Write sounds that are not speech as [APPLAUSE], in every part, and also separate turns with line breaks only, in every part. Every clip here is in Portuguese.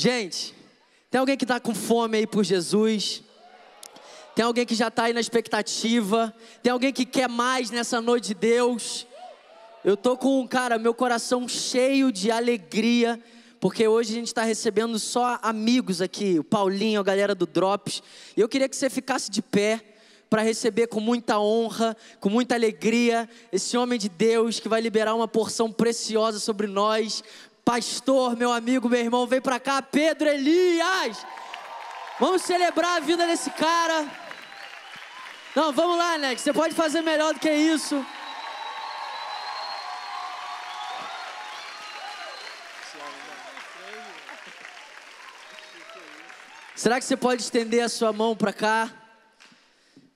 Gente, tem alguém que está com fome aí por Jesus? Tem alguém que já está aí na expectativa? Tem alguém que quer mais nessa noite de Deus? Eu tô com, cara, meu coração cheio de alegria, porque hoje a gente está recebendo só amigos aqui, o Paulinho, a galera do Drops. E eu queria que você ficasse de pé para receber com muita honra, com muita alegria, esse homem de Deus que vai liberar uma porção preciosa sobre nós. Pastor, meu amigo, meu irmão, vem para cá, Pedro Elias. Vamos celebrar a vida desse cara. Não, vamos lá, Nex, você pode fazer melhor do que isso. Será que você pode estender a sua mão para cá?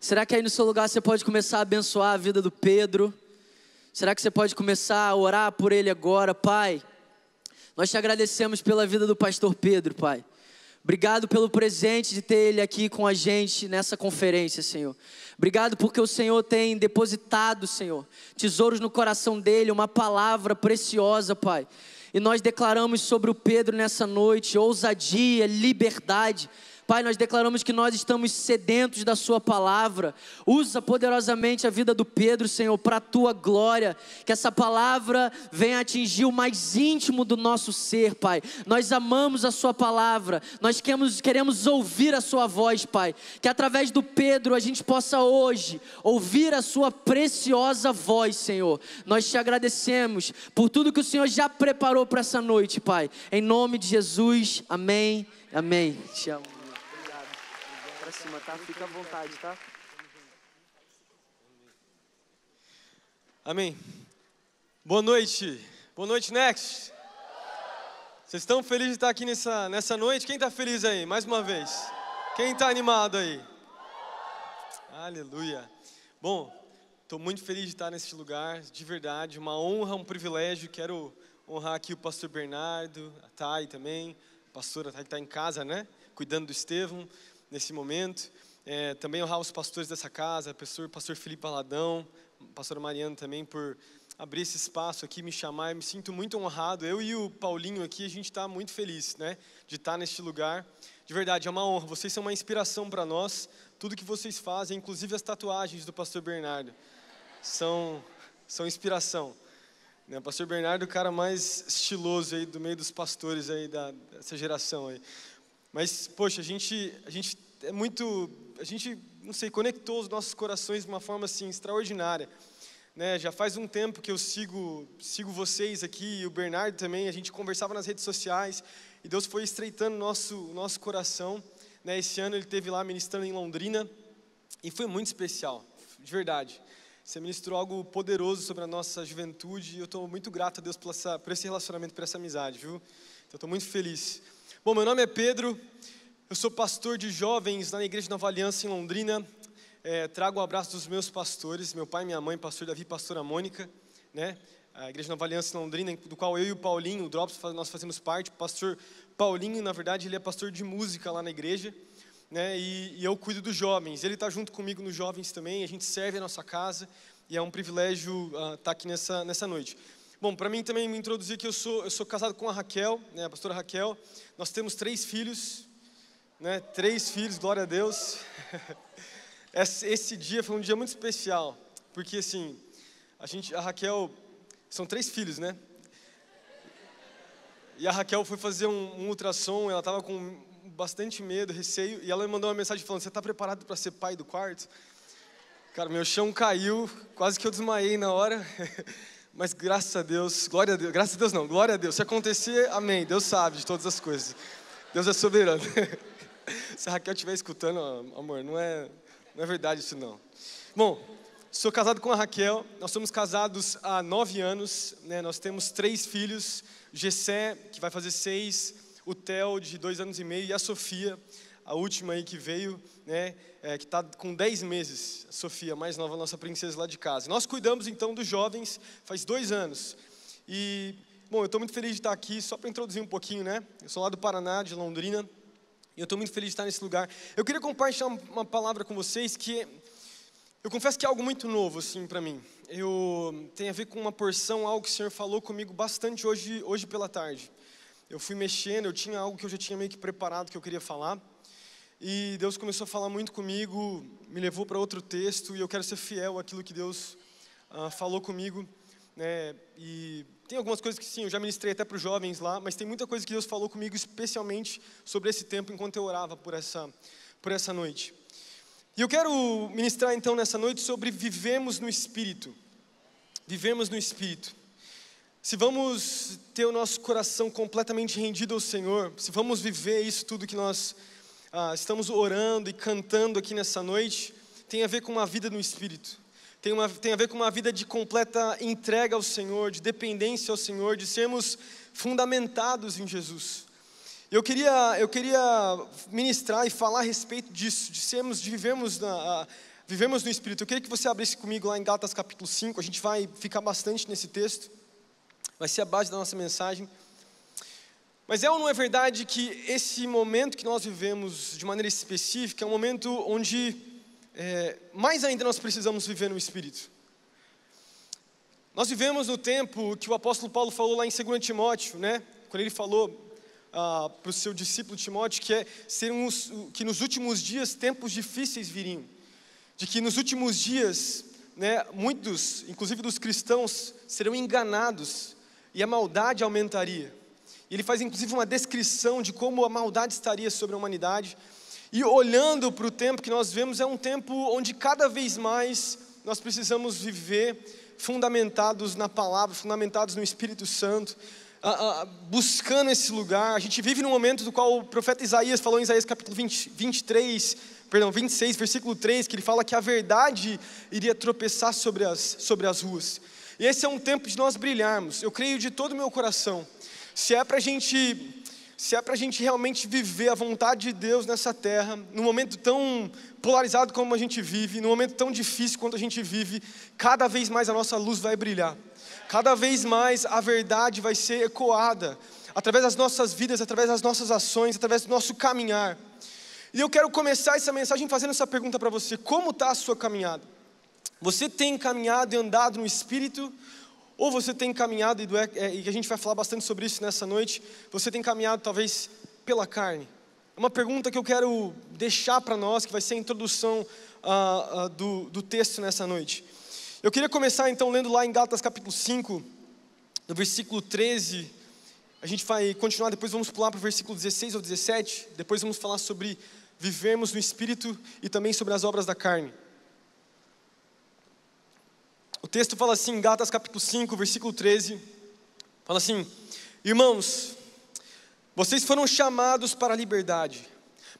Será que aí no seu lugar você pode começar a abençoar a vida do Pedro? Será que você pode começar a orar por ele agora, Pai? Nós te agradecemos pela vida do pastor Pedro, Pai. Obrigado pelo presente de ter ele aqui com a gente nessa conferência, Senhor. Obrigado porque o Senhor tem depositado, Senhor, tesouros no coração dele, uma palavra preciosa, Pai. E nós declaramos sobre o Pedro nessa noite ousadia, liberdade Pai, nós declaramos que nós estamos sedentos da Sua palavra. Usa poderosamente a vida do Pedro, Senhor, para a tua glória. Que essa palavra venha atingir o mais íntimo do nosso ser, Pai. Nós amamos a Sua palavra, nós queremos, queremos ouvir a Sua voz, Pai. Que através do Pedro a gente possa hoje ouvir a Sua preciosa voz, Senhor. Nós te agradecemos por tudo que o Senhor já preparou para essa noite, Pai. Em nome de Jesus, amém. Amém. Te amo cima, tá? Fica à vontade, tá?
Amém. Boa noite. Boa noite, Next. Vocês estão felizes de estar aqui nessa, nessa noite? Quem está feliz aí? Mais uma vez. Quem está animado aí? Aleluia. Bom, estou muito feliz de estar nesse lugar, de verdade. Uma honra, um privilégio. Quero honrar aqui o pastor Bernardo, a Thay também. A pastora Thay que está em casa, né? Cuidando do Estevão nesse momento. É, também honrar os pastores dessa casa, pastor, pastor Felipe Aladão, pastor Mariano também, por abrir esse espaço aqui, me chamar. Eu me sinto muito honrado. Eu e o Paulinho aqui, a gente está muito feliz né, de estar neste lugar. De verdade, é uma honra. Vocês são uma inspiração para nós. Tudo que vocês fazem, inclusive as tatuagens do pastor Bernardo, são, são inspiração. Né, pastor Bernardo é o cara mais estiloso aí do meio dos pastores aí da, dessa geração aí. Mas, poxa, a gente, a gente é muito, a gente, não sei, conectou os nossos corações de uma forma assim extraordinária. Né, já faz um tempo que eu sigo, sigo vocês aqui, e o Bernardo também, a gente conversava nas redes sociais, e Deus foi estreitando nosso nosso coração. Né, esse ano ele teve lá ministrando em Londrina, e foi muito especial, de verdade. Você ministrou algo poderoso sobre a nossa juventude, e eu estou muito grato a Deus por, essa, por esse relacionamento, por essa amizade, viu? Então, estou muito feliz. Bom, meu nome é Pedro, eu sou pastor de jovens na Igreja Nova Aliança em Londrina. É, trago o um abraço dos meus pastores, meu pai, minha mãe, pastor Davi, pastora Mônica, né? A Igreja Nova Aliança em Londrina, do qual eu e o Paulinho, o Drops, nós fazemos parte. O pastor Paulinho, na verdade, ele é pastor de música lá na igreja, né? E, e eu cuido dos jovens. Ele está junto comigo nos jovens também. A gente serve a nossa casa e é um privilégio estar uh, tá aqui nessa nessa noite. Bom, para mim também me introduzir que eu sou, eu sou casado com a Raquel, né, a pastora Raquel. Nós temos três filhos, né, três filhos, glória a Deus. [LAUGHS] Esse dia foi um dia muito especial, porque assim, a gente, a Raquel, são três filhos, né? E a Raquel foi fazer um, um ultrassom, ela estava com bastante medo, receio, e ela me mandou uma mensagem falando: Você está preparado para ser pai do quarto? Cara, meu chão caiu, quase que eu desmaiei na hora. [LAUGHS] Mas graças a Deus, glória a Deus, graças a Deus não, glória a Deus. Se acontecer, amém. Deus sabe de todas as coisas. Deus é soberano. [LAUGHS] [LAUGHS] Se a Raquel estiver escutando, amor, não é, não é verdade isso não. Bom, sou casado com a Raquel, nós somos casados há nove anos, né? nós temos três filhos, Gessé, que vai fazer seis, o Theo, de dois anos e meio, e a Sofia, a última aí que veio, né, é, que está com 10 meses, a Sofia, mais nova, nossa princesa lá de casa. Nós cuidamos então dos jovens faz dois anos. E, bom, eu estou muito feliz de estar aqui, só para introduzir um pouquinho, né? Eu sou lá do Paraná, de Londrina, eu estou muito feliz de estar nesse lugar. Eu queria compartilhar uma palavra com vocês que eu confesso que é algo muito novo assim para mim. Eu tem a ver com uma porção, algo que o Senhor falou comigo bastante hoje, hoje pela tarde. eu fui mexendo, eu tinha algo que eu já tinha meio que preparado que eu queria falar. E Deus começou a falar muito comigo, me levou para outro texto e eu quero ser fiel àquilo que Deus uh, falou comigo. Né? E tem algumas coisas que sim, eu já ministrei até para os jovens lá, mas tem muita coisa que Deus falou comigo, especialmente sobre esse tempo enquanto eu orava por essa, por essa noite. E eu quero ministrar então nessa noite sobre vivemos no Espírito. Vivemos no Espírito. Se vamos ter o nosso coração completamente rendido ao Senhor, se vamos viver isso tudo que nós ah, estamos orando e cantando aqui nessa noite, tem a ver com uma vida no Espírito. Tem, uma, tem a ver com uma vida de completa entrega ao Senhor, de dependência ao Senhor, de sermos fundamentados em Jesus. Eu queria, eu queria ministrar e falar a respeito disso, de sermos, de vivermos, na, vivemos no Espírito. Eu queria que você abrisse comigo lá em Gálatas capítulo 5, a gente vai ficar bastante nesse texto vai ser a base da nossa mensagem. Mas é ou não é verdade que esse momento que nós vivemos de maneira específica é um momento onde é, mais ainda nós precisamos viver no Espírito? Nós vivemos no tempo que o apóstolo Paulo falou lá em 2 Timóteo, né? quando ele falou ah, para o seu discípulo Timóteo que, é, que nos últimos dias tempos difíceis viriam, de que nos últimos dias né, muitos, inclusive dos cristãos, serão enganados e a maldade aumentaria. Ele faz inclusive uma descrição de como a maldade estaria sobre a humanidade. E olhando para o tempo que nós vemos, é um tempo onde cada vez mais nós precisamos viver fundamentados na palavra, fundamentados no Espírito Santo, buscando esse lugar. A gente vive num momento do qual o profeta Isaías falou em Isaías capítulo 20, 23, perdão, 26, versículo 3, que ele fala que a verdade iria tropeçar sobre as, sobre as ruas. E esse é um tempo de nós brilharmos. Eu creio de todo o meu coração. Se é para a gente, se é para a gente realmente viver a vontade de Deus nessa terra, num momento tão polarizado como a gente vive, num momento tão difícil quanto a gente vive, cada vez mais a nossa luz vai brilhar. Cada vez mais a verdade vai ser ecoada através das nossas vidas, através das nossas ações, através do nosso caminhar. E eu quero começar essa mensagem fazendo essa pergunta para você: como está a sua caminhada? Você tem caminhado e andado no Espírito? Ou você tem caminhado, e, é, e a gente vai falar bastante sobre isso nessa noite, você tem caminhado talvez pela carne? É uma pergunta que eu quero deixar para nós, que vai ser a introdução uh, uh, do, do texto nessa noite. Eu queria começar então lendo lá em Gálatas capítulo 5, no versículo 13. A gente vai continuar, depois vamos pular para o versículo 16 ou 17. Depois vamos falar sobre vivermos no Espírito e também sobre as obras da carne. O texto fala assim, Gálatas capítulo 5, versículo 13, fala assim: Irmãos, vocês foram chamados para a liberdade,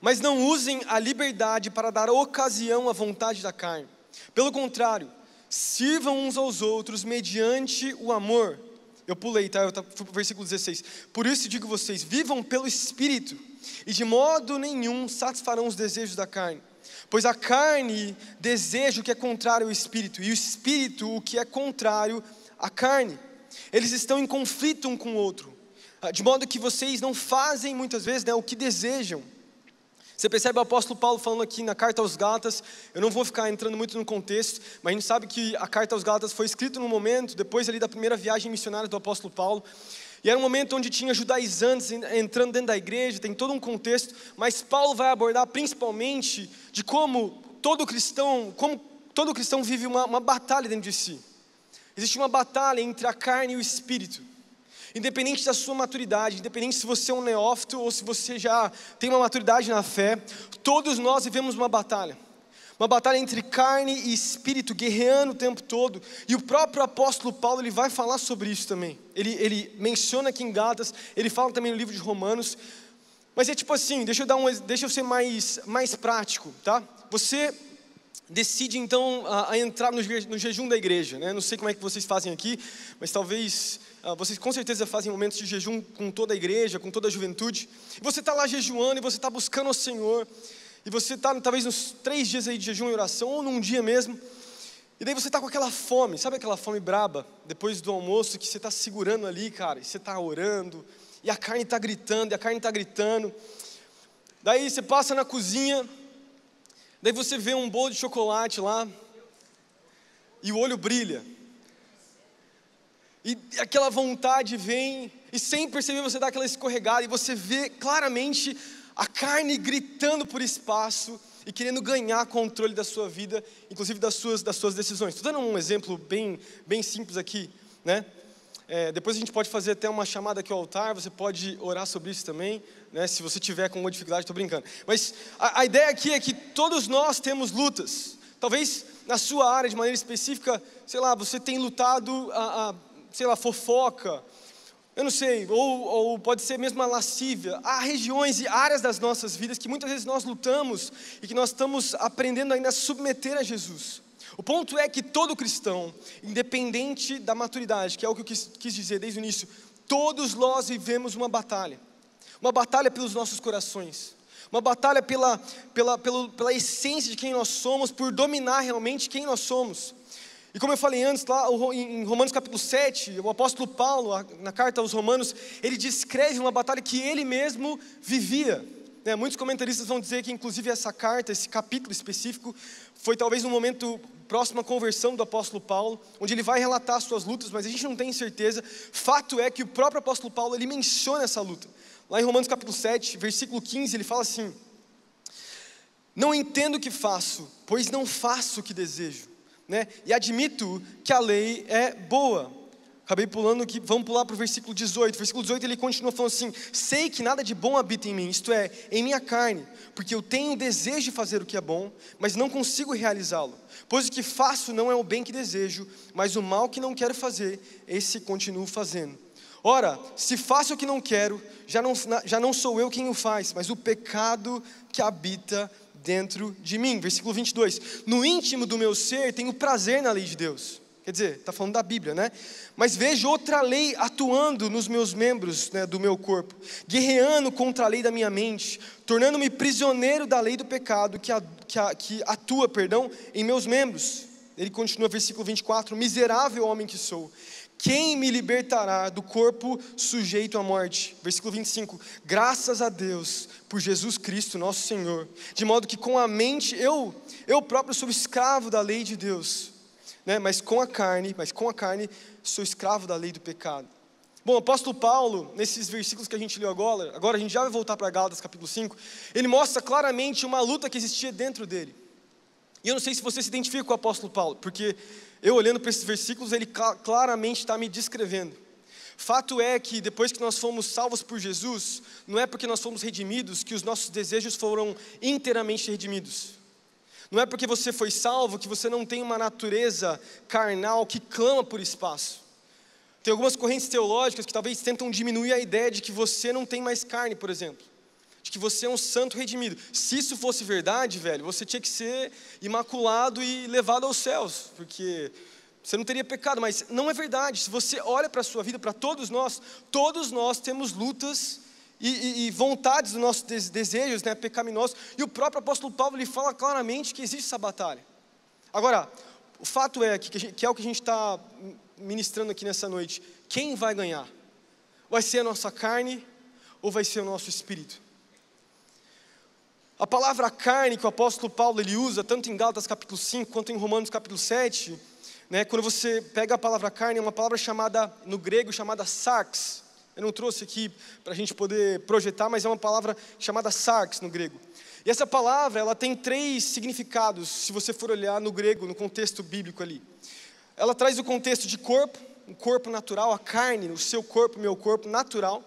mas não usem a liberdade para dar ocasião à vontade da carne. Pelo contrário, sirvam uns aos outros mediante o amor. Eu pulei, tá? Eu fui para o versículo 16. Por isso digo vocês: vivam pelo Espírito, e de modo nenhum satisfarão os desejos da carne Pois a carne deseja o que é contrário ao espírito, e o espírito o que é contrário à carne. Eles estão em conflito um com o outro, ah, de modo que vocês não fazem muitas vezes né, o que desejam. Você percebe o apóstolo Paulo falando aqui na carta aos Gálatas, eu não vou ficar entrando muito no contexto, mas a gente sabe que a carta aos Gálatas foi escrita no momento, depois ali da primeira viagem missionária do apóstolo Paulo, e era um momento onde tinha judaizantes entrando dentro da igreja, tem todo um contexto, mas Paulo vai abordar principalmente de como todo cristão, como todo cristão vive uma, uma batalha dentro de si. Existe uma batalha entre a carne e o espírito. Independente da sua maturidade, independente se você é um neófito ou se você já tem uma maturidade na fé, todos nós vivemos uma batalha uma batalha entre carne e espírito, guerreando o tempo todo. E o próprio apóstolo Paulo ele vai falar sobre isso também. Ele, ele menciona aqui em Gálatas, ele fala também no livro de Romanos. Mas é tipo assim, deixa eu, dar um, deixa eu ser mais, mais prático, tá? Você decide então a, a entrar no, no, jejum da igreja, né? Não sei como é que vocês fazem aqui, mas talvez uh, vocês com certeza fazem momentos de jejum com toda a igreja, com toda a juventude. Você está lá jejuando e você está buscando o Senhor e você está talvez nos três dias aí de jejum e oração, ou num dia mesmo, e daí você está com aquela fome, sabe aquela fome braba, depois do almoço, que você está segurando ali, cara, e você está orando, e a carne está gritando, e a carne está gritando. Daí você passa na cozinha, daí você vê um bolo de chocolate lá, e o olho brilha. E aquela vontade vem, e sem perceber você dá aquela escorregada, e você vê claramente a carne gritando por espaço e querendo ganhar controle da sua vida, inclusive das suas, das suas decisões. Estou dando um exemplo bem, bem simples aqui, né? É, depois a gente pode fazer até uma chamada aqui ao altar, você pode orar sobre isso também, né? Se você tiver com alguma dificuldade, estou brincando. Mas a, a ideia aqui é que todos nós temos lutas. Talvez na sua área de maneira específica, sei lá, você tem lutado a, a sei lá, fofoca, eu não sei, ou, ou, pode ser mesmo a lascívia. Há regiões e áreas das nossas vidas que muitas vezes nós lutamos e que nós estamos aprendendo ainda a submeter a Jesus. O ponto é que todo cristão, independente da maturidade, que é o que eu quis, quis dizer desde o início, todos nós vivemos uma batalha. Uma batalha pelos nossos corações. Uma batalha pela, pela, pela, pela essência de quem nós somos, por dominar realmente quem nós somos. E como eu falei antes, lá em Romanos capítulo 7, o apóstolo Paulo, na carta aos Romanos, ele descreve uma batalha que ele mesmo vivia. Né, muitos comentaristas vão dizer que, inclusive, essa carta, esse capítulo específico, foi talvez um momento próximo à conversão do apóstolo Paulo, onde ele vai relatar suas lutas, mas a gente não tem certeza. Fato é que o próprio apóstolo Paulo ele menciona essa luta. Lá em Romanos capítulo 7, versículo 15, ele fala assim: Não entendo o que faço, pois não faço o que desejo né? E admito que a lei é boa. Acabei pulando aqui, vamos pular para o versículo 18. Versículo 18 ele continua falando assim: Sei que nada de bom habita em mim, isto é, em minha carne, porque eu tenho o desejo de fazer o que é bom, mas não consigo realizá-lo. Pois o que faço não é o bem que desejo, mas o mal que não quero fazer, esse continuo fazendo. Ora, se faço o que não quero, já não, já não sou eu quem o faz, mas o pecado que habita dentro de mim. Versículo 22. No íntimo do meu ser tenho prazer na lei de Deus. Quer dizer, está falando da Bíblia, né? Mas vejo outra lei atuando nos meus membros né, do meu corpo, guerreando contra a lei da minha mente, tornando-me prisioneiro da lei do pecado que, a, que, a, que atua, perdão, em meus membros. Ele continua, versículo 24: Miserável homem que sou, quem me libertará do corpo sujeito à morte? Versículo 25. Graças a Deus por Jesus Cristo, nosso Senhor, de modo que com a mente eu eu próprio sou escravo da lei de Deus, né? Mas com a carne, mas com a carne sou escravo da lei do pecado. Bom, o apóstolo Paulo, nesses versículos que a gente leu agora, agora a gente já vai voltar para Gálatas capítulo 5, ele mostra claramente uma luta que existia dentro dele. E eu não sei se você se identifica com o apóstolo Paulo, porque eu olhando para esses versículos, ele claramente está me descrevendo. Fato é que depois que nós fomos salvos por Jesus, não é porque nós fomos redimidos que os nossos desejos foram inteiramente redimidos. Não é porque você foi salvo que você não tem uma natureza carnal que clama por espaço. Tem algumas correntes teológicas que talvez tentam diminuir a ideia de que você não tem mais carne, por exemplo de que você é um santo redimido. Se isso fosse verdade, velho, você tinha que ser imaculado e levado aos céus, porque você não teria pecado, mas não é verdade. Se você olha para a sua vida, para todos nós, todos nós temos lutas e, e, e vontades dos nossos desejos né, pecaminosos, e o próprio apóstolo Paulo ele fala claramente que existe essa batalha. Agora, o fato é que, que é o que a gente está ministrando aqui nessa noite: quem vai ganhar? Vai ser a nossa carne ou vai ser o nosso espírito? A palavra carne que o apóstolo Paulo ele usa, tanto em Gálatas capítulo 5 quanto em Romanos capítulo 7, né, quando você pega a palavra carne, é uma palavra chamada, no grego, chamada sarx. Eu não trouxe aqui para a gente poder projetar, mas é uma palavra chamada sarx no grego. E essa palavra, ela tem três significados, se você for olhar no grego, no contexto bíblico ali. Ela traz o contexto de corpo, o corpo natural, a carne, o seu corpo, meu corpo natural.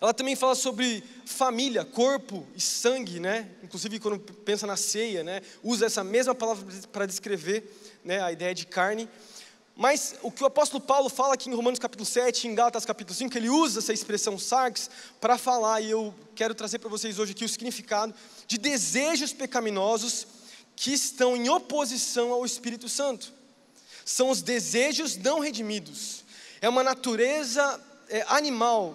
Ela também fala sobre família, corpo e sangue, né? Inclusive quando pensa na ceia, né? Usa essa mesma palavra para descrever, né? A ideia de carne. Mas o que o apóstolo Paulo fala aqui em Romanos capítulo 7, em Gálatas capítulo 5, ele usa essa expressão sarx para falar, e eu quero trazer para vocês hoje aqui o significado de desejos pecaminosos que estão em oposição ao Espírito Santo. São os desejos não redimidos. É uma natureza é, animal,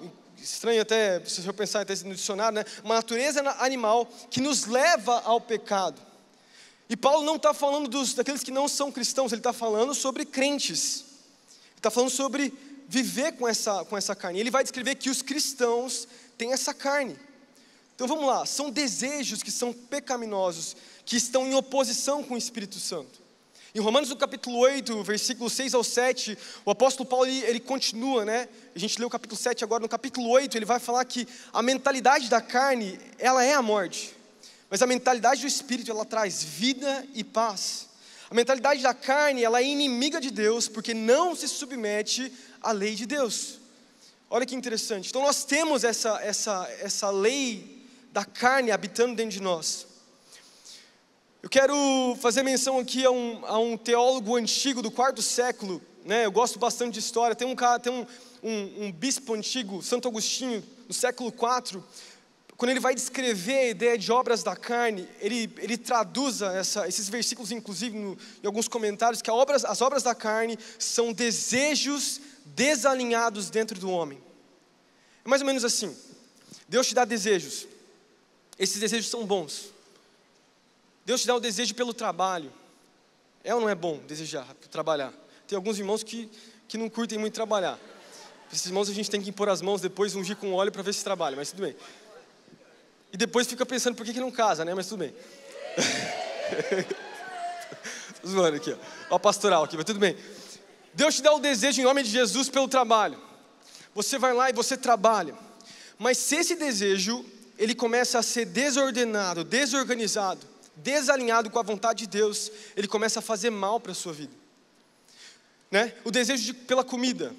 estranho até, se eu pensar até no dicionário, né? uma natureza animal que nos leva ao pecado. E Paulo não está falando dos, daqueles que não são cristãos, ele está falando sobre crentes. Ele está falando sobre viver com essa, com essa carne. Ele vai descrever que os cristãos têm essa carne. Então vamos lá, são desejos que são pecaminosos, que estão em oposição com o Espírito Santo. Em Romanos no capítulo 8, versículo 6 ao 7, o apóstolo Paulo ele, ele, continua, né? A gente leu o capítulo 7 agora, no capítulo 8, ele vai falar que a mentalidade da carne, ela é a morte. Mas a mentalidade do espírito, ela traz vida e paz. A mentalidade da carne, ela é inimiga de Deus, porque não se submete à lei de Deus. Olha que interessante. Então nós temos essa, essa, essa lei da carne habitando dentro de nós. Eu quero fazer menção aqui a um, a um teólogo antigo do quarto século, né? eu gosto bastante de história. Tem um, tem um, um, um bispo antigo, Santo Agostinho, do século IV, quando ele vai descrever a ideia de obras da carne, ele, ele traduz esses versículos, inclusive no, em alguns comentários, que obras, as obras da carne são desejos desalinhados dentro do homem. É mais ou menos assim: Deus te dá desejos, esses desejos são bons, Deus te dá o desejo pelo trabalho. É ou não é bom desejar trabalhar? Tem alguns irmãos que, que não curtem muito trabalhar. Esses irmãos a gente tem que impor as mãos depois, ungir com óleo para ver se trabalha, mas tudo bem. E depois fica pensando por que, que não casa, né? Mas tudo bem. [LAUGHS] Zoando aqui, ó. ó. pastoral aqui, mas tudo bem. Deus te dá o desejo em nome de Jesus pelo trabalho. Você vai lá e você trabalha. Mas se esse desejo, ele começa a ser desordenado, desorganizado, desalinhado com a vontade de Deus, ele começa a fazer mal para a sua vida. Né? O desejo de, pela comida,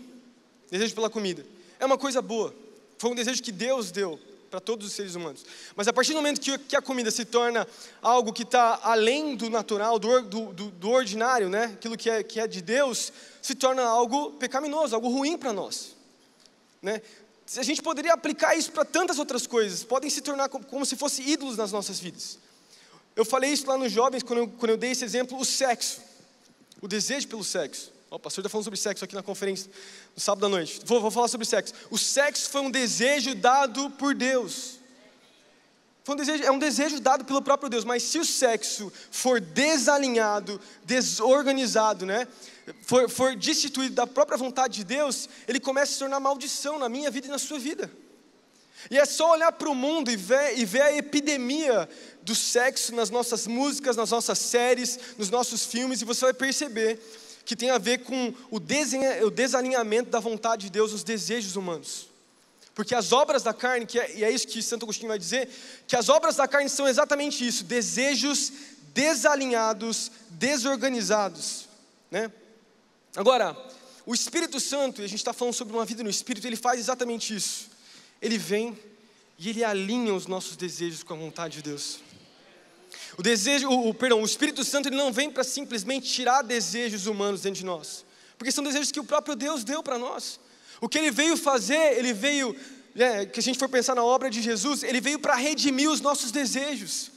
desejo pela comida, é uma coisa boa. Foi um desejo que Deus deu para todos os seres humanos. Mas a partir do momento que, que a comida se torna algo que está além do natural, do, do, do, ordinário, né? aquilo que é, que é de Deus, se torna algo pecaminoso, algo ruim para nós. Né? A gente poderia aplicar isso para tantas outras coisas, podem se tornar como, como se fossem ídolos nas nossas vidas. Eu falei isso lá nos jovens, quando eu, quando eu dei esse exemplo, o sexo. O desejo pelo sexo. o pastor está falando sobre sexo aqui na conferência, no sábado à noite. Vou, vou falar sobre sexo. O sexo foi um desejo dado por Deus. Um desejo, é um desejo dado pelo próprio Deus, mas se o sexo for desalinhado, desorganizado, né, for, for destituído da própria vontade de Deus, ele começa a se tornar maldição na minha vida e na sua vida. E é só olhar para o mundo e ver, e ver a epidemia do sexo nas nossas músicas, nas nossas séries, nos nossos filmes, e você vai perceber que tem a ver com o, o desalinhamento da vontade de Deus, os desejos humanos. Porque as obras da carne, que é, e é isso que Santo Agostinho vai dizer, que as obras da carne são exatamente isso: desejos desalinhados, desorganizados. Né? Agora, o Espírito Santo, e a gente está falando sobre uma vida no Espírito, ele faz exatamente isso ele vem e ele alinha os nossos desejos com a vontade de Deus. O desejo, o, o perdão, o Espírito Santo ele não vem para simplesmente tirar desejos humanos dentro de nós, porque são desejos que o próprio Deus deu para nós. O que ele veio fazer, ele veio, né, que a gente for pensar na obra de Jesus, ele veio para redimir os nossos desejos.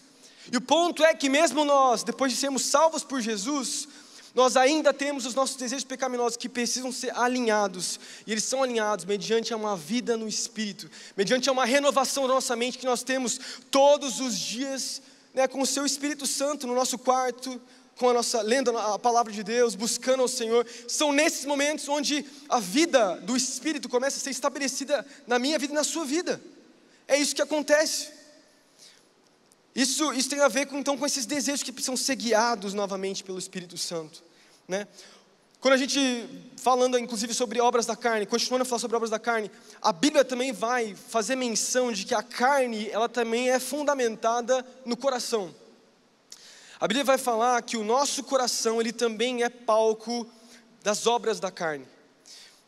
E o ponto é que mesmo nós, depois de sermos salvos por Jesus, nós ainda temos os nossos desejos pecaminosos que precisam ser alinhados, e eles são alinhados mediante uma vida no Espírito, mediante uma renovação da nossa mente que nós temos todos os dias, né, com o Seu Espírito Santo no nosso quarto, com a nossa lendo a palavra de Deus, buscando ao Senhor. São nesses momentos onde a vida do Espírito começa a ser estabelecida na minha vida e na sua vida. É isso que acontece. Isso, isso tem a ver com, então com esses desejos que precisam ser guiados novamente pelo Espírito Santo. Né? Quando a gente, falando inclusive sobre obras da carne, continuando a falar sobre obras da carne, a Bíblia também vai fazer menção de que a carne, ela também é fundamentada no coração. A Bíblia vai falar que o nosso coração, ele também é palco das obras da carne.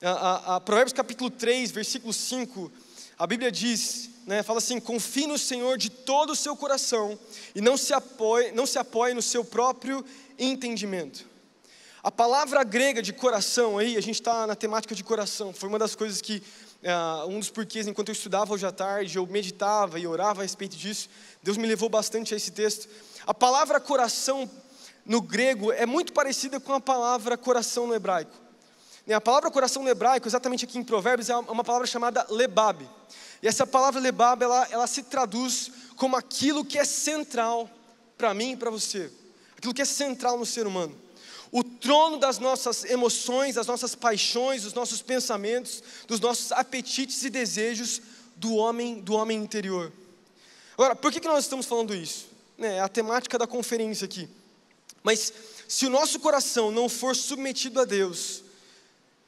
A, a, a Provérbios capítulo 3, versículo 5, a Bíblia diz, né, fala assim: confie no Senhor de todo o seu coração e não se apoie, não se apoie no seu próprio entendimento. A palavra grega de coração aí, a gente está na temática de coração, foi uma das coisas que, uh, um dos porquês, enquanto eu estudava hoje à tarde, eu meditava e orava a respeito disso, Deus me levou bastante a esse texto. A palavra coração no grego é muito parecida com a palavra coração no hebraico. Né, a palavra coração no hebraico, exatamente aqui em Provérbios, é uma palavra chamada lebab. E essa palavra lebab, ela, ela se traduz como aquilo que é central para mim e para você. Aquilo que é central no ser humano. O trono das nossas emoções, das nossas paixões, dos nossos pensamentos, dos nossos apetites e desejos do homem, do homem interior. Agora, por que, que nós estamos falando isso? É a temática da conferência aqui. Mas se o nosso coração não for submetido a Deus,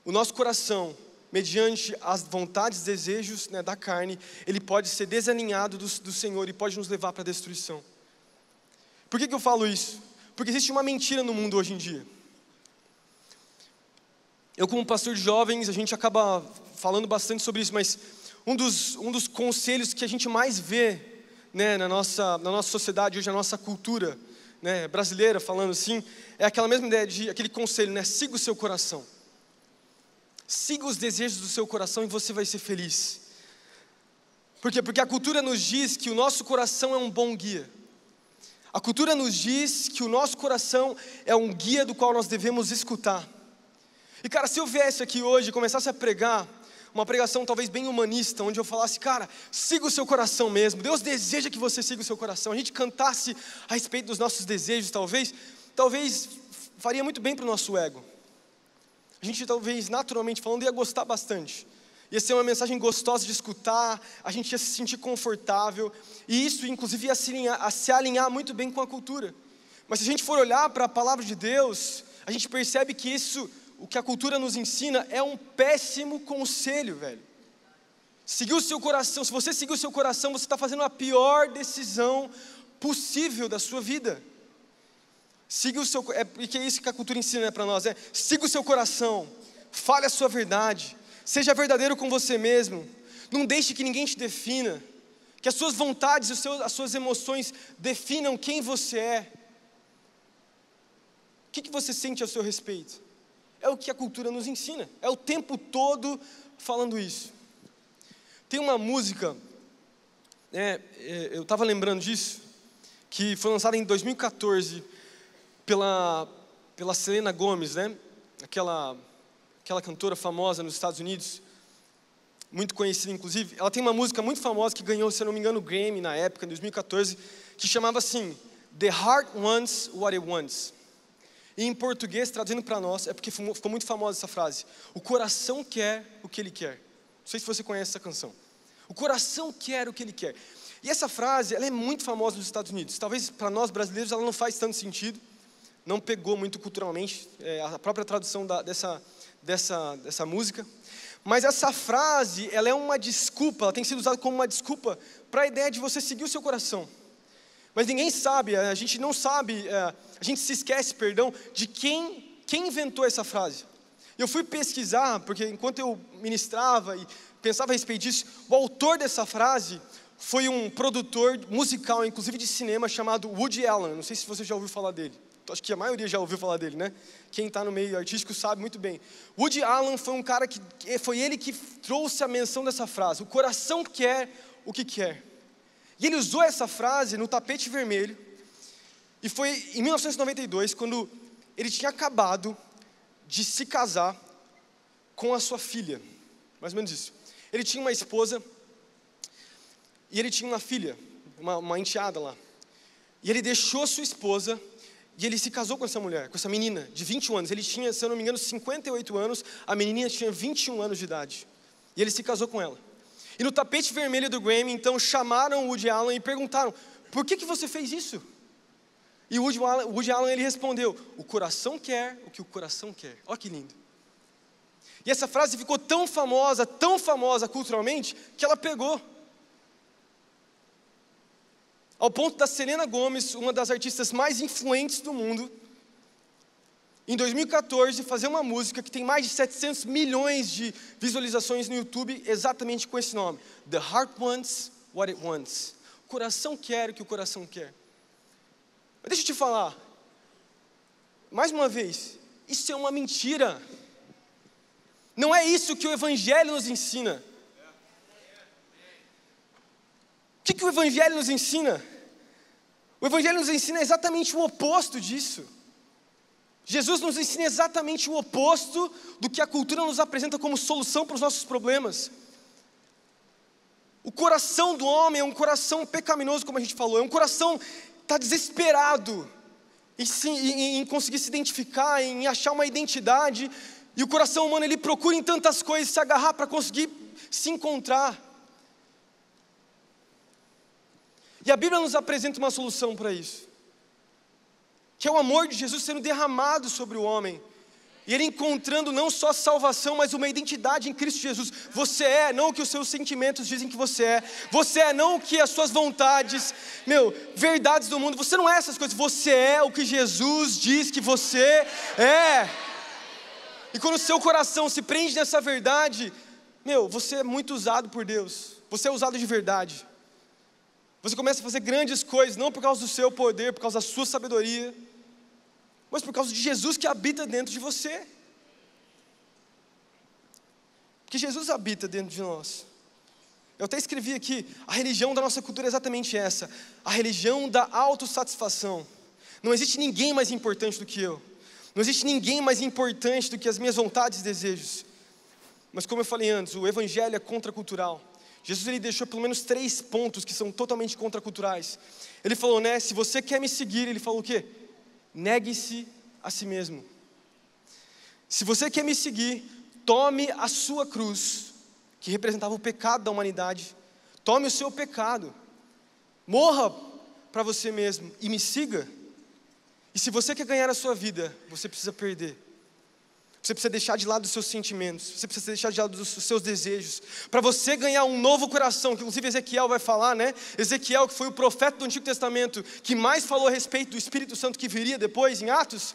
o nosso coração, mediante as vontades e desejos né, da carne, ele pode ser desalinhado do, do Senhor e pode nos levar para a destruição. Por que, que eu falo isso? Porque existe uma mentira no mundo hoje em dia. Eu, como pastor de jovens, a gente acaba falando bastante sobre isso, mas um dos, um dos conselhos que a gente mais vê né, na, nossa, na nossa sociedade hoje, na nossa cultura né, brasileira, falando assim, é aquela mesma ideia de aquele conselho, né? Siga o seu coração. Siga os desejos do seu coração e você vai ser feliz. Por quê? Porque a cultura nos diz que o nosso coração é um bom guia. A cultura nos diz que o nosso coração é um guia do qual nós devemos escutar. E cara, se eu viesse aqui hoje e começasse a pregar, uma pregação talvez bem humanista, onde eu falasse, cara, siga o seu coração mesmo, Deus deseja que você siga o seu coração, a gente cantasse a respeito dos nossos desejos, talvez, talvez faria muito bem para o nosso ego. A gente talvez naturalmente falando ia gostar bastante. Ia ser uma mensagem gostosa de escutar, a gente ia se sentir confortável, e isso inclusive ia se alinhar, se alinhar muito bem com a cultura. Mas se a gente for olhar para a palavra de Deus, a gente percebe que isso o que a cultura nos ensina é um péssimo conselho, velho. Seguir o seu coração, se você seguir o seu coração, você está fazendo a pior decisão possível da sua vida. Siga o seu, é porque é isso que a cultura ensina né, para nós, é siga o seu coração, fale a sua verdade, seja verdadeiro com você mesmo, não deixe que ninguém te defina, que as suas vontades, seus, as suas emoções definam quem você é. O que, que você sente a seu respeito? É o que a cultura nos ensina, é o tempo todo falando isso. Tem uma música, é, é, eu estava lembrando disso, que foi lançada em 2014 pela, pela Selena Gomez, né? aquela, aquela cantora famosa nos Estados Unidos, muito conhecida inclusive. Ela tem uma música muito famosa que ganhou, se não me engano, o Grammy na época, em 2014, que chamava assim: The Heart Wants What It Wants. E em português, traduzindo para nós, é porque ficou muito famosa essa frase: O coração quer o que ele quer. Não sei se você conhece essa canção. O coração quer o que ele quer. E essa frase, ela é muito famosa nos Estados Unidos. Talvez para nós brasileiros ela não faz tanto sentido, não pegou muito culturalmente é, a própria tradução da, dessa, dessa, dessa música. Mas essa frase, ela é uma desculpa, ela tem sido usada como uma desculpa para a ideia de você seguir o seu coração. Mas ninguém sabe, a gente não sabe, é, a gente se esquece, perdão, de quem, quem inventou essa frase. Eu fui pesquisar, porque enquanto eu ministrava e pensava a respeito disso, o autor dessa frase foi um produtor musical, inclusive de cinema, chamado Woody Allen. Não sei se você já ouviu falar dele. Acho que a maioria já ouviu falar dele, né? Quem está no meio artístico sabe muito bem. Woody Allen foi um cara que foi ele que trouxe a menção dessa frase. O coração quer o que quer. E ele usou essa frase no tapete vermelho. E foi em 1992, quando ele tinha acabado de se casar com a sua filha. Mais ou menos isso. Ele tinha uma esposa e ele tinha uma filha, uma, uma enteada lá. E ele deixou sua esposa e ele se casou com essa mulher, com essa menina de 21 anos. Ele tinha, se eu não me engano, 58 anos, a menininha tinha 21 anos de idade. E ele se casou com ela. E no tapete vermelho do Grammy, então, chamaram o Woody Allen e perguntaram: por que, que você fez isso? E o Woody Allen, Woody Allen ele respondeu: o coração quer o que o coração quer. Olha que lindo. E essa frase ficou tão famosa, tão famosa culturalmente, que ela pegou. Ao ponto da Selena Gomez, uma das artistas mais influentes do mundo, em 2014, fazer uma música que tem mais de 700 milhões de visualizações no YouTube, exatamente com esse nome: The Heart Wants What It Wants. O coração quer o que o coração quer. Mas deixa eu te falar, mais uma vez, isso é uma mentira. Não é isso que o Evangelho nos ensina. O que, que o Evangelho nos ensina? O Evangelho nos ensina exatamente o oposto disso. Jesus nos ensina exatamente o oposto do que a cultura nos apresenta como solução para os nossos problemas. O coração do homem é um coração pecaminoso, como a gente falou, é um coração está desesperado em, se, em, em, conseguir se identificar, em achar uma identidade, e o coração humano ele procura em tantas coisas se agarrar para conseguir se encontrar. E a Bíblia nos apresenta uma solução para isso que é o amor de Jesus sendo derramado sobre o homem. E ele encontrando não só salvação, mas uma identidade em Cristo Jesus. Você é não o que os seus sentimentos dizem que você é. Você é não o que as suas vontades, meu, verdades do mundo. Você não é essas coisas. Você é o que Jesus diz que você é. E quando o seu coração se prende nessa verdade, meu, você é muito usado por Deus. Você é usado de verdade. Você começa a fazer grandes coisas, não por causa do seu poder, por causa da sua sabedoria mas por causa de Jesus que habita dentro de você. Porque Jesus habita dentro de nós. Eu até escrevi aqui, a religião da nossa cultura é exatamente essa, a religião da autossatisfação. Não existe ninguém mais importante do que eu. Não existe ninguém mais importante do que as minhas vontades e desejos. Mas como eu falei antes, o evangelho é contracultural. Jesus ele deixou pelo menos três pontos que são totalmente contraculturais. Ele falou, né, se você quer me seguir, ele falou o quê? negue-se a si mesmo. Se você quer me seguir, tome a sua cruz, que representava o pecado da humanidade, tome o seu pecado, morra para você mesmo e me siga. E se você quer ganhar a sua vida, você precisa perder. Você precisa deixar de lado os seus sentimentos, você precisa deixar de lado os seus desejos, para você ganhar um novo coração, que inclusive Ezequiel vai falar, né? Ezequiel, que foi o profeta do Antigo Testamento, que mais falou a respeito do Espírito Santo que viria depois em Atos,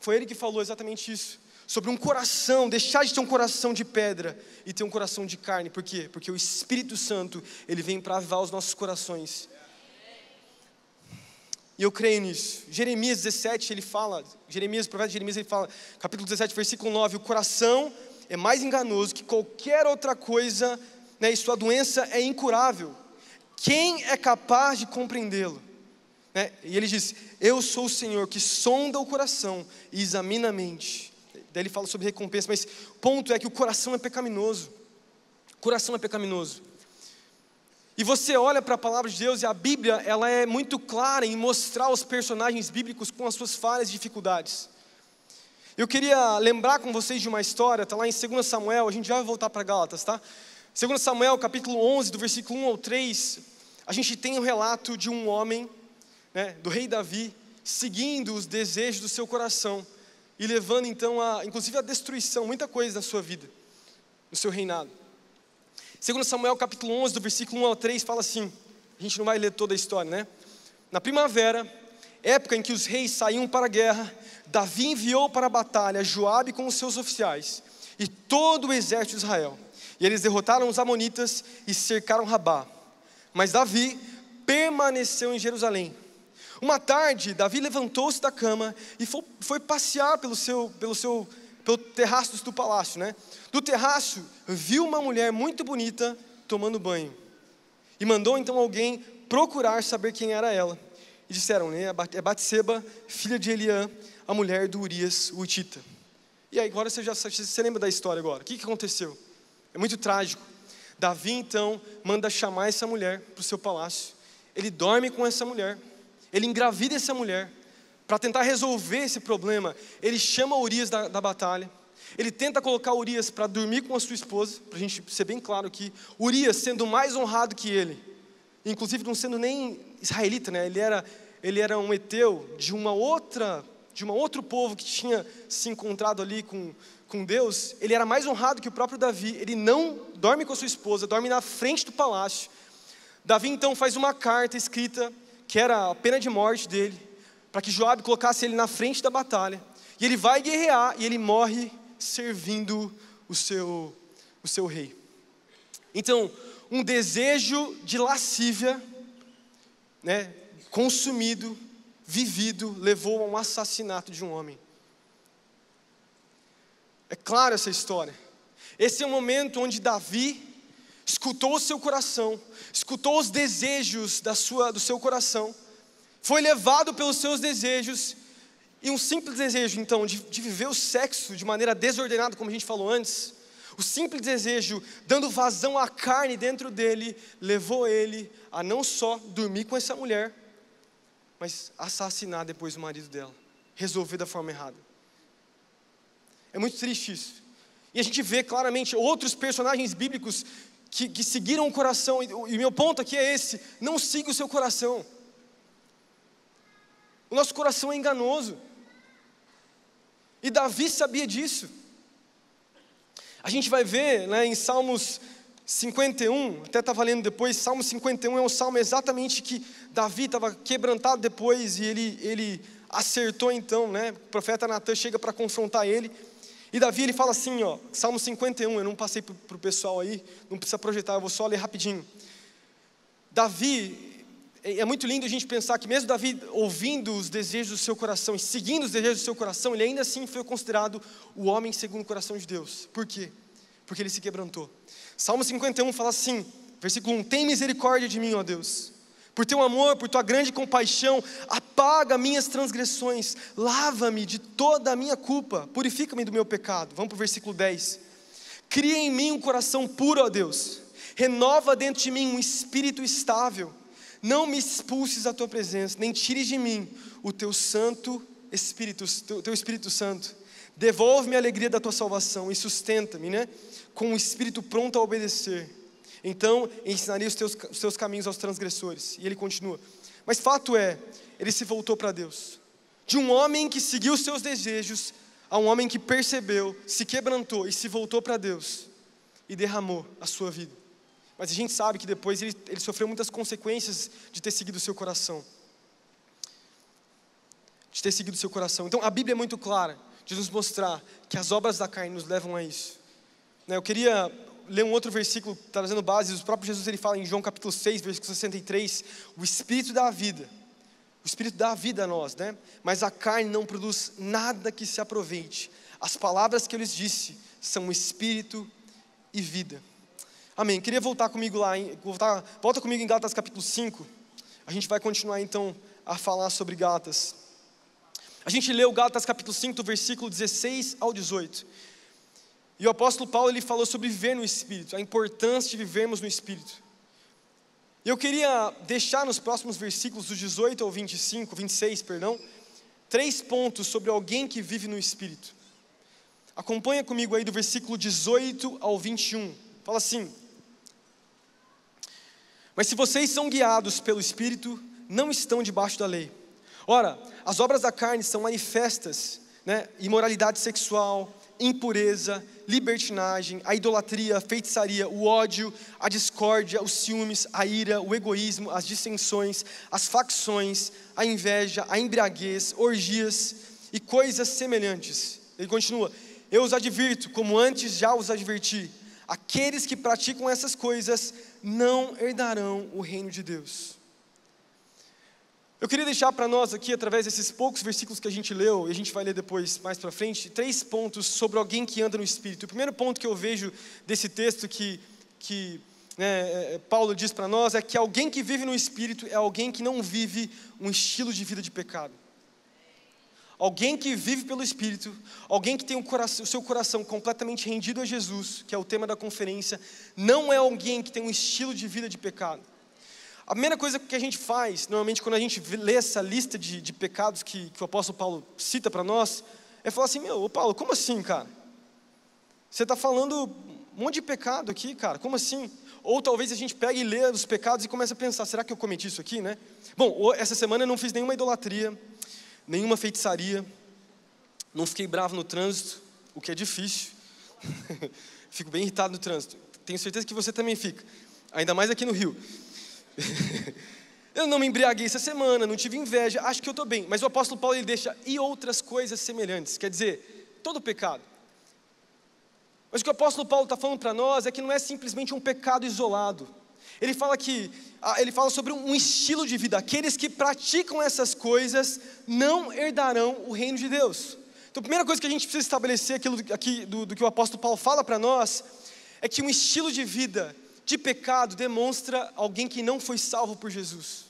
foi ele que falou exatamente isso. Sobre um coração, deixar de ter um coração de pedra e ter um coração de carne. Por quê? Porque o Espírito Santo, ele vem para avivar os nossos corações. E eu creio nisso. Jeremias 17, ele fala, Jeremias, o profeta Jeremias, ele fala, capítulo 17, versículo 9: o coração é mais enganoso que qualquer outra coisa, né, e sua doença é incurável. Quem é capaz de compreendê-lo? Né? E ele diz: Eu sou o Senhor que sonda o coração e examina a mente. Daí ele fala sobre recompensa, mas o ponto é que o coração é pecaminoso. O coração é pecaminoso. E você olha para a palavra de Deus e a Bíblia, ela é muito clara em mostrar os personagens bíblicos com as suas falhas e dificuldades. Eu queria lembrar com vocês de uma história, está lá em 2 Samuel, a gente já vai voltar para Gálatas, tá? 2 Samuel, capítulo 11, do versículo 1 ao 3, a gente tem o um relato de um homem, né, do rei Davi, seguindo os desejos do seu coração e levando então a, inclusive a destruição, muita coisa na sua vida, no seu reinado. Segundo Samuel capítulo 11, do versículo 1 ao 3, fala assim, a gente não vai ler toda a história, né? Na primavera, época em que os reis saíam para a guerra, Davi enviou para a batalha Joabe com os seus oficiais e todo o exército de Israel. E eles derrotaram os amonitas e cercaram Rabá. Mas Davi permaneceu em Jerusalém. Uma tarde, Davi levantou-se da cama e foi, foi passear pelo seu, pelo seu pelo terraço do palácio, né? Do terraço, viu uma mulher muito bonita tomando banho. E mandou então alguém procurar saber quem era ela. E disseram, né? É Batseba, filha de Eliã, a mulher do Urias, o Utita. E aí, agora você já você lembra da história agora. O que, que aconteceu? É muito trágico. Davi então manda chamar essa mulher para o seu palácio. Ele dorme com essa mulher. Ele engravida essa mulher. Para tentar resolver esse problema, ele chama Urias da, da batalha. Ele tenta colocar Urias para dormir com a sua esposa, para a gente ser bem claro aqui. Urias sendo mais honrado que ele, inclusive não sendo nem israelita, né? Ele era, ele era um eteu de uma outra, de um outro povo que tinha se encontrado ali com, com Deus. Ele era mais honrado que o próprio Davi. Ele não dorme com a sua esposa, dorme na frente do palácio. Davi então faz uma carta escrita que era a pena de morte dele para que Joabe colocasse ele na frente da batalha. E ele vai guerrear e ele morre servindo o seu, o seu rei. Então, um desejo de lascívia, né, consumido, vivido, levou a um assassinato de um homem. É claro essa história. Esse é o momento onde Davi escutou o seu coração, escutou os desejos da sua, do seu coração foi levado pelos seus desejos, e um simples desejo, então, de, de viver o sexo de maneira desordenada, como a gente falou antes, o simples desejo, dando vazão à carne dentro dele, levou ele a não só dormir com essa mulher, mas assassinar depois o marido dela, resolver da forma errada. É muito triste isso. E a gente vê claramente outros personagens bíblicos que, que seguiram o coração, e o meu ponto aqui é esse: não siga o seu coração. O nosso coração é enganoso. E Davi sabia disso. A gente vai ver né, em Salmos 51, até estava lendo depois, Salmo 51 é um salmo exatamente que Davi estava quebrantado depois e ele, ele acertou então, né? O profeta Natan chega para confrontar ele. E Davi ele fala assim, ó, Salmo 51, eu não passei para o pessoal aí, não precisa projetar, eu vou só ler rapidinho. Davi, é, é muito lindo a gente pensar que mesmo Davi ouvindo os desejos do seu coração e seguindo os desejos do seu coração, ele ainda assim foi considerado o homem segundo o coração de Deus. Por quê? Porque ele se quebrantou. Salmo 51 fala assim, versículo 1: Tem misericórdia de mim, ó Deus por teu amor, por tua grande compaixão, apaga minhas transgressões, lava-me de toda a minha culpa, purifica-me do meu pecado. Vamos para o versículo 10. Cria em mim um coração puro, ó Deus, renova dentro de mim um espírito estável. Não me expulses da tua presença, nem tires de mim o teu santo Espírito, teu, teu Espírito Santo. Devolve-me a alegria da tua salvação e sustenta-me, né? Com um espírito pronto a obedecer então ensinaria os teus, os teus caminhos aos transgressores. E ele continua. Mas fato é, ele se voltou para Deus. De um homem que seguiu os seus desejos, a um homem que percebeu, se quebrantou e se voltou para Deus e derramou a sua vida. Mas a gente sabe que depois ele, ele sofreu muitas consequências de ter seguido o seu coração. De ter seguido o seu coração. Então a Bíblia é muito clara de nos mostrar que as obras da carne nos levam a isso. Né, eu queria ler um outro versículo trazendo base, o próprio Jesus ele fala em João capítulo 6, versículo 63, o Espírito dá vida, o Espírito dá vida a nós, né? mas a carne não produz nada que se aproveite. As palavras que eu lhes disse são Espírito e vida. Amém. Queria voltar comigo lá, voltar, volta comigo em Gálatas capítulo 5. A gente vai continuar então a falar sobre Gálatas. A gente leu Gálatas capítulo 5, do versículo 16 ao 18. E o apóstolo Paulo ele falou sobre viver no Espírito, a importância de vivermos no Espírito. E eu queria deixar nos próximos versículos, do 18 ao 25, 26, perdão, três pontos sobre alguém que vive no Espírito. Acompanha comigo aí do versículo 18 ao 21. Fala assim: Mas se vocês são guiados pelo Espírito, não estão debaixo da lei. Ora, as obras da carne são manifestas, né? imoralidade sexual, impureza, libertinagem, a idolatria, a feitiçaria, o ódio, a discórdia, os ciúmes, a ira, o egoísmo, as dissensões, as facções, a inveja, a embriaguez, orgias e coisas semelhantes. Ele continua: Eu os advirto, como antes já os adverti, aqueles que praticam essas coisas não herdarão o reino de Deus. Eu queria deixar para nós aqui, através desses poucos versículos que a gente leu, e a gente vai ler depois mais para frente, três pontos sobre alguém que anda no Espírito. O primeiro ponto que eu vejo desse texto que, que né, é, é, Paulo diz para nós é que alguém que vive no Espírito é alguém que não vive um estilo de vida de pecado. Alguém que vive pelo Espírito, alguém que tem o, coração, o seu coração completamente rendido a Jesus, que é o tema da conferência, não é alguém que tem um estilo de vida de pecado. A primeira coisa que a gente faz, normalmente, quando a gente lê essa lista de, de pecados que, que o apóstolo Paulo cita para nós, é falar assim: Meu, Paulo, como assim, cara? Você está falando um monte de pecado aqui, cara, como assim? Ou talvez a gente pegue e lê os pecados e comece a pensar: será que eu cometi isso aqui, né? Bom, essa semana eu não fiz nenhuma idolatria, nenhuma feitiçaria, não fiquei bravo no trânsito, o que é difícil. [LAUGHS] Fico bem irritado no trânsito. Tenho certeza que você também fica, ainda mais aqui no Rio. [LAUGHS] eu não me embriaguei essa semana, não tive inveja, acho que eu estou bem. Mas o apóstolo Paulo ele deixa e outras coisas semelhantes, quer dizer, todo pecado. Mas o que o apóstolo Paulo está falando para nós é que não é simplesmente um pecado isolado. Ele fala que ah, ele fala sobre um estilo de vida. Aqueles que praticam essas coisas não herdarão o reino de Deus. Então, a primeira coisa que a gente precisa estabelecer aquilo aqui do, do que o apóstolo Paulo fala para nós é que um estilo de vida de pecado demonstra alguém que não foi salvo por Jesus.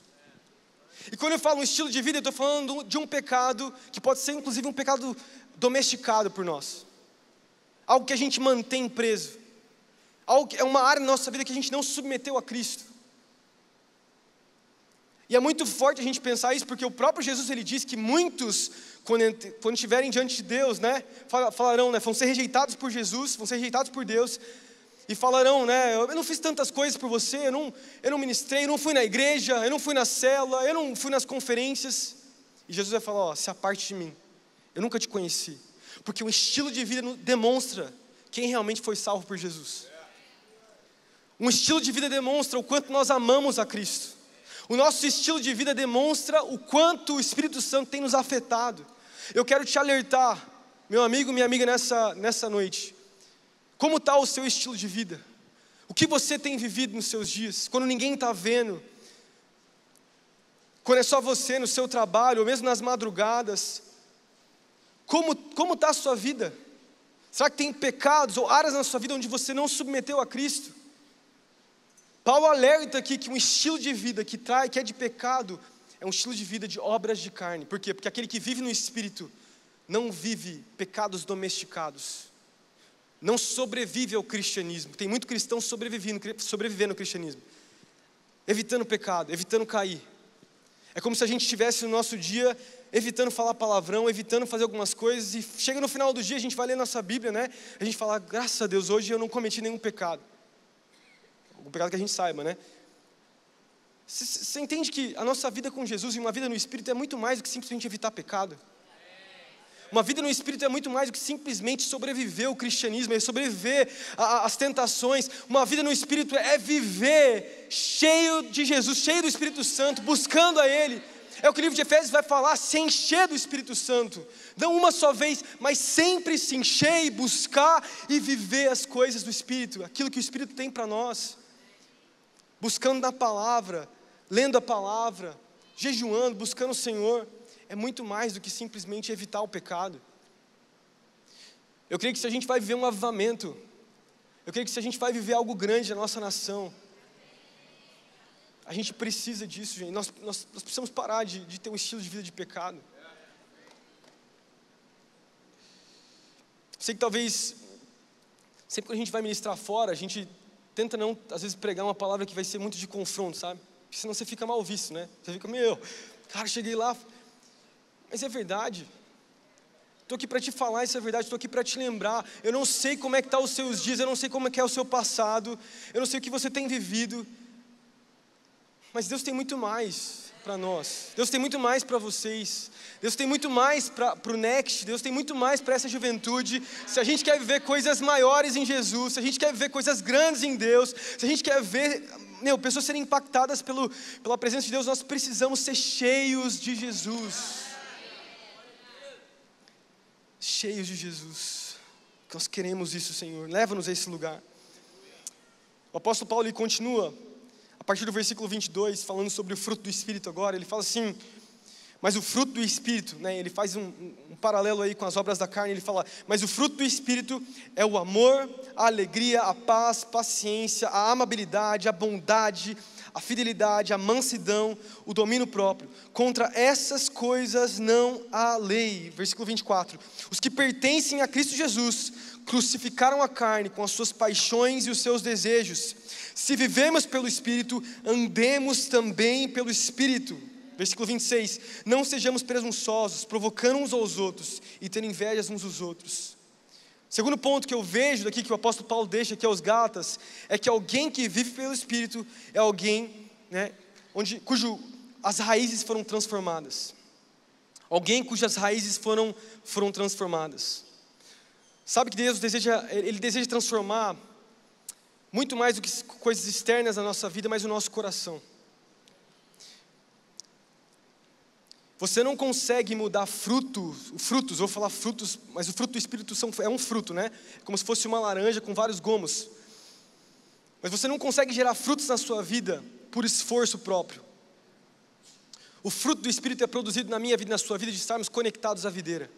E quando eu falo um estilo de vida, eu estou falando de um pecado que pode ser inclusive um pecado domesticado por nós. Algo que a gente mantém preso. É uma área da nossa vida que a gente não submeteu a Cristo. E é muito forte a gente pensar isso, porque o próprio Jesus ele diz que muitos, quando, quando estiverem diante de Deus, né, falarão, né, vão ser rejeitados por Jesus, vão ser rejeitados por Deus, e falarão, né? Eu não fiz tantas coisas por você, eu não, eu não ministrei, eu não fui na igreja, eu não fui na cela, eu não fui nas conferências. E Jesus vai falar: Ó, se aparte de mim, eu nunca te conheci. Porque o estilo de vida demonstra quem realmente foi salvo por Jesus. Um estilo de vida demonstra o quanto nós amamos a Cristo. O nosso estilo de vida demonstra o quanto o Espírito Santo tem nos afetado. Eu quero te alertar, meu amigo, minha amiga, nessa, nessa noite. Como está o seu estilo de vida? O que você tem vivido nos seus dias? Quando ninguém está vendo, quando é só você no seu trabalho, ou mesmo nas madrugadas, como está a sua vida? Será que tem pecados ou áreas na sua vida onde você não submeteu a Cristo? Paulo alerta aqui que um estilo de vida que trai, que é de pecado, é um estilo de vida de obras de carne. Por quê? Porque aquele que vive no espírito não vive pecados domesticados. Não sobrevive ao cristianismo. Tem muito cristão sobrevivendo, sobrevivendo ao cristianismo. Evitando pecado, evitando cair. É como se a gente estivesse no nosso dia evitando falar palavrão, evitando fazer algumas coisas, e chega no final do dia, a gente vai ler nossa Bíblia, né? A gente fala, graças a Deus, hoje eu não cometi nenhum pecado o pecado que a gente saiba, né? Você entende que a nossa vida com Jesus e uma vida no Espírito é muito mais do que simplesmente evitar pecado? Uma vida no Espírito é muito mais do que simplesmente sobreviver ao cristianismo, é sobreviver às tentações. Uma vida no Espírito é viver cheio de Jesus, cheio do Espírito Santo, buscando a Ele. É o que o livro de Efésios vai falar, se encher do Espírito Santo. Não uma só vez, mas sempre se encher e buscar e viver as coisas do Espírito, aquilo que o Espírito tem para nós buscando na palavra, lendo a palavra, jejuando, buscando o Senhor, é muito mais do que simplesmente evitar o pecado. Eu creio que se a gente vai viver um avivamento, eu creio que se a gente vai viver algo grande na nossa nação, a gente precisa disso, gente. Nós, nós, nós precisamos parar de, de ter um estilo de vida de pecado. Sei que talvez, sempre que a gente vai ministrar fora, a gente tenta não, às vezes, pregar uma palavra que vai ser muito de confronto, sabe? Porque senão você fica mal visto, né? Você fica, meu, cara, cheguei lá. Mas é verdade. Estou aqui para te falar, isso é verdade, estou aqui para te lembrar. Eu não sei como é que estão tá os seus dias, eu não sei como é que é o seu passado, eu não sei o que você tem vivido. Mas Deus tem muito mais para nós. Deus tem muito mais para vocês. Deus tem muito mais para o Next, Deus tem muito mais para essa juventude. Se a gente quer viver coisas maiores em Jesus, se a gente quer viver coisas grandes em Deus, se a gente quer ver meu, pessoas serem impactadas pelo, pela presença de Deus, nós precisamos ser cheios de Jesus. Cheios de Jesus. Nós queremos isso, Senhor. Leva-nos a esse lugar. O apóstolo Paulo ele continua, partir do versículo 22, falando sobre o fruto do Espírito agora. Ele fala assim: mas o fruto do Espírito, né, ele faz um, um, paralelo aí com as obras da carne, ele fala, mas o fruto do Espírito é o amor, a alegria, a paz, paciência, a amabilidade, a bondade, a fidelidade, a mansidão, o domínio próprio. Contra essas coisas não há lei. Versículo 24. Os que pertencem a Cristo Jesus crucificaram a carne com as suas paixões e os seus desejos. Se vivemos pelo Espírito, andemos também pelo Espírito. Versículo 26: Não sejamos presunçosos, provocando uns aos outros e tendo invejas uns dos outros. Segundo ponto que eu vejo daqui que o apóstolo Paulo deixa aqui aos Gálatas é que alguém que vive pelo Espírito é alguém, né, onde, cujo as raízes foram transformadas. Alguém cujas raízes foram foram transformadas. Sabe que Deus deseja, ele deseja transformar muito mais do que coisas externas na nossa vida, mas o nosso coração. Você não consegue mudar frutos, frutos, vou falar frutos, mas o fruto do Espírito são, é um fruto, né? É como se fosse uma laranja com vários gomos. Mas você não consegue gerar frutos na sua vida por esforço próprio. O fruto do Espírito é produzido na minha vida e na sua vida de estarmos conectados à videira.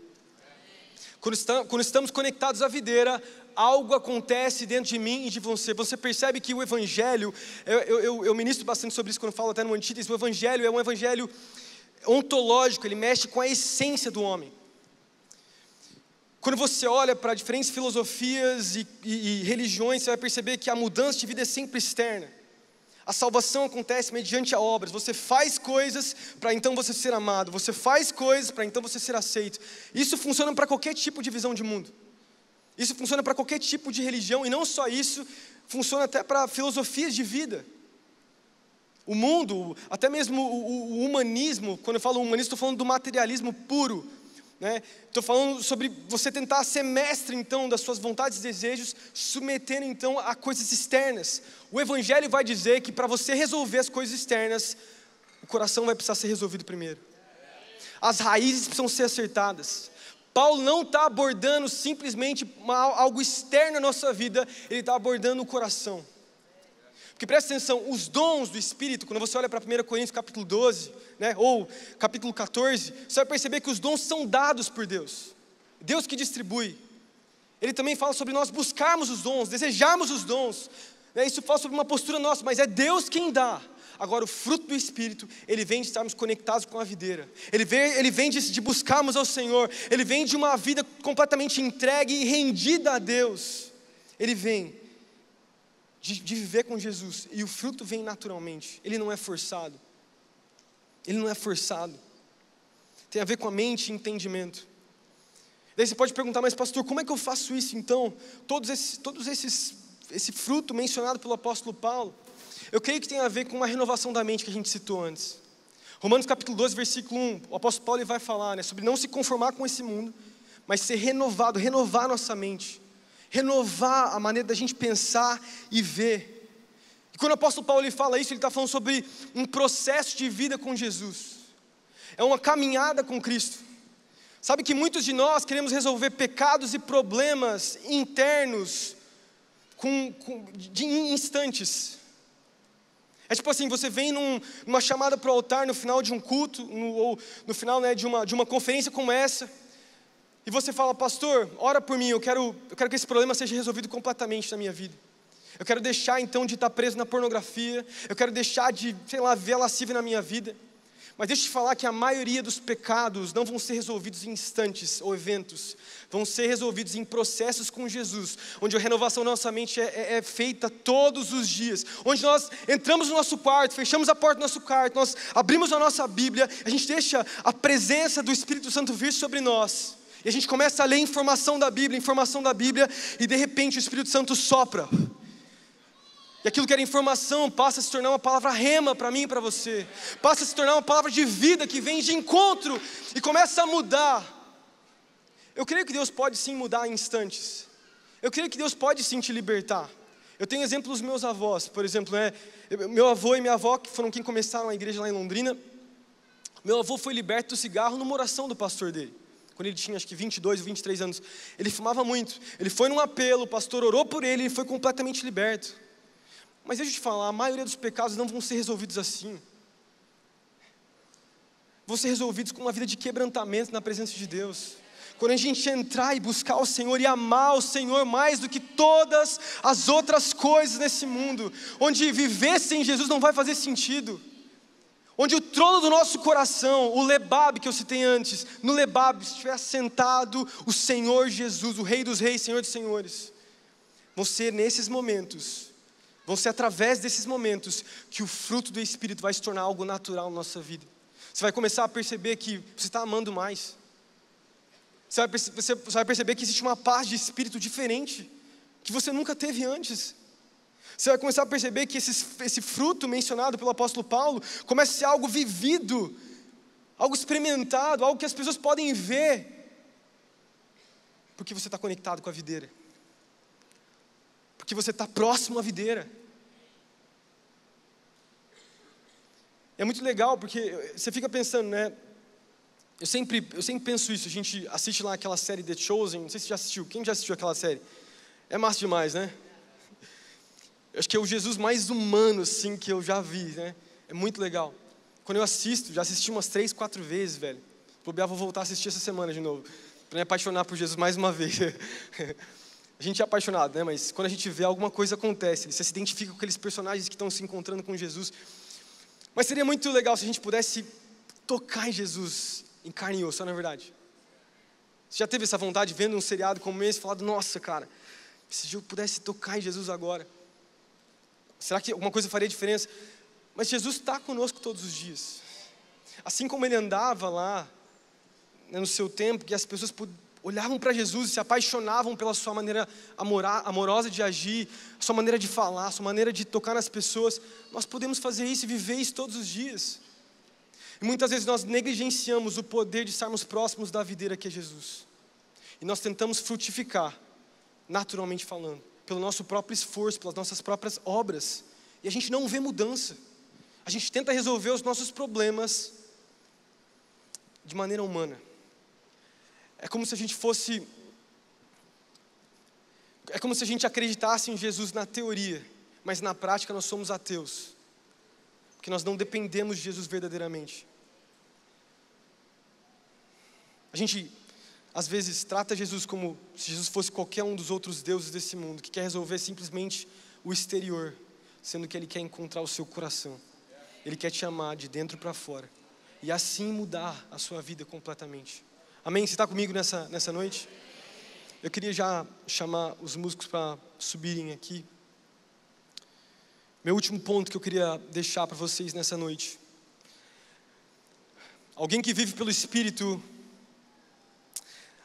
Quando estamos, conectados à videira, algo acontece dentro de mim e de você. Você percebe que o Evangelho, eu, eu, eu ministro bastante sobre isso quando falo até no Antíteses, o Evangelho é um Evangelho ontológico, ele mexe com a essência do homem. Quando você olha para diferentes filosofias e, e, e, religiões, você vai perceber que a mudança de vida é sempre externa. A salvação acontece mediante a obras. Você faz coisas para então você ser amado. Você faz coisas para então você ser aceito. Isso funciona para qualquer tipo de visão de mundo. Isso funciona para qualquer tipo de religião. E não só isso, funciona até para filosofias de vida. O mundo, até mesmo o, o humanismo, quando eu falo humanismo, estou falando do materialismo puro. Estou né? falando sobre você tentar ser mestre, então, das suas vontades e desejos, submetendo, então, a coisas externas. O Evangelho vai dizer que para você resolver as coisas externas, o coração vai precisar ser resolvido primeiro. As raízes precisam ser acertadas. Paulo não está abordando simplesmente algo externo à nossa vida, ele está abordando o coração. Porque presta atenção, os dons do Espírito, quando você olha para 1 Coríntios capítulo 12, né, ou capítulo 14, você vai perceber que os dons são dados por Deus. Deus que distribui. Ele também fala sobre nós buscarmos os dons, desejarmos os dons. Né, isso fala sobre uma postura nossa, mas é Deus quem dá. Agora, o fruto do Espírito, ele vem de estarmos conectados com a videira, ele vem, ele vem de, de buscarmos ao Senhor, ele vem de uma vida completamente entregue e rendida a Deus. Ele vem de, de viver com Jesus. E o fruto vem naturalmente, ele não é forçado. Ele não é forçado. Tem a ver com a mente e entendimento. Daí você pode perguntar, mas pastor, como é que eu faço isso então? Todos esses, todos esses, esse fruto mencionado pelo apóstolo Paulo, eu creio que tem a ver com uma renovação da mente que a gente citou antes. Romanos capítulo 12, versículo 1, o apóstolo Paulo vai falar né, sobre não se conformar com esse mundo, mas ser renovado, renovar nossa mente renovar a maneira da gente pensar e ver. E quando o apóstolo Paulo ele fala isso, ele está falando sobre um processo de vida com Jesus, é uma caminhada com Cristo. Sabe que muitos de nós queremos resolver pecados e problemas internos com, com, de instantes. É tipo assim, você vem num, numa chamada para o altar no final de um culto, no, ou no final né, de, uma, de uma conferência como essa, e você fala, pastor, ora por mim, eu quero, eu quero que esse problema seja resolvido completamente na minha vida. Eu quero deixar então de estar preso na pornografia, eu quero deixar de, sei lá, ver a lascívia na minha vida. Mas deixa eu te falar que a maioria dos pecados não vão ser resolvidos em instantes ou eventos, vão ser resolvidos em processos com Jesus, onde a renovação da nossa mente é, é, é, feita todos os dias, onde nós entramos no nosso quarto, fechamos a porta do nosso quarto, nós abrimos a nossa Bíblia, a gente deixa a presença do Espírito Santo vir sobre nós. E a gente começa a ler informação da Bíblia, informação da Bíblia, e de repente o Espírito Santo sopra. E aquilo que era informação passa a se tornar uma palavra rema para mim e para você. Passa a se tornar uma palavra de vida que vem de encontro e começa a mudar. Eu creio que Deus pode sim mudar em instantes. Eu creio que Deus pode sim te libertar. Eu tenho exemplos dos meus avós, por exemplo, né? meu avô e minha avó, que foram quem começaram a igreja lá em Londrina. Meu avô foi liberto do cigarro numa oração do pastor dele quando ele tinha acho que 22 ou 23 anos. Ele fumava muito. Ele foi num apelo, o pastor orou por ele e foi completamente liberto. Mas deixa eu te falar, a maioria dos pecados não vão ser resolvidos assim. Vão ser resolvidos com uma vida de quebrantamento na presença de Deus. Quando a gente entrar e buscar o Senhor e amar o Senhor mais do que todas as outras coisas nesse mundo, onde viver sem Jesus não vai fazer sentido onde o trono do nosso coração, o Lebab que eu citei antes, no Lebab estiver sentado o Senhor Jesus, o Rei dos Reis, Senhor dos Senhores. Vão ser nesses momentos, vão ser através desses momentos que o fruto do Espírito vai se tornar algo natural na nossa vida. Você vai começar a perceber que você está amando mais. Você vai, você vai perceber que existe uma paz de espírito diferente, que você nunca teve antes. Você vai começar a perceber que esse, esse fruto mencionado pelo apóstolo Paulo começa a ser algo vivido, algo experimentado, algo que as pessoas podem ver, porque você está conectado com a videira, porque você está próximo à videira. É muito legal porque você fica pensando, né? Eu sempre, eu sempre penso isso. A gente assiste lá aquela série The Chosen. Não sei se já assistiu. Quem já assistiu aquela série? É massa demais, né? Acho que é o Jesus mais humano, assim, que eu já vi, né? É muito legal. Quando eu assisto, já assisti umas três, quatro vezes, velho. Bobear, vou voltar a assistir essa semana de novo. Para me apaixonar por Jesus mais uma [LAUGHS] vez. a gente é apaixonado, né? Mas quando a gente vê alguma coisa acontece, você se identifica com aqueles personagens que estão se encontrando com Jesus. Mas seria muito legal se a gente pudesse tocar em Jesus em carne e osso, não é verdade? Você já teve essa vontade vendo um seriado como esse, falado, nossa, cara, se eu pudesse tocar em Jesus agora. Será que alguma coisa faria diferença? Mas Jesus está conosco todos os dias. Assim como ele andava lá, né, no seu tempo, que as pessoas olhavam para Jesus e se apaixonavam pela sua maneira amorosa de agir, sua maneira de falar, sua maneira de tocar nas pessoas. Nós podemos fazer isso e viver isso todos os dias. E muitas vezes nós negligenciamos o poder de estarmos próximos da videira que é Jesus. E nós tentamos frutificar, naturalmente falando, pelo nosso próprio esforço, pelas nossas próprias obras. E a gente não vê mudança. A gente tenta resolver os nossos problemas de maneira humana. É como se a gente fosse. É como se a gente acreditasse em Jesus na teoria, mas na prática nós somos ateus. Porque nós não dependemos de Jesus verdadeiramente. A gente, às vezes, trata Jesus como se Jesus fosse qualquer um dos outros deuses desse mundo, que quer resolver simplesmente o exterior, sendo que Ele quer encontrar o seu coração. Ele quer te amar de dentro para fora. E assim mudar a sua vida completamente. Amém? Você está comigo nessa, nessa noite? Eu queria já chamar os músicos para subirem aqui. Meu último ponto que eu queria deixar para vocês nessa noite. Alguém que vive pelo Espírito,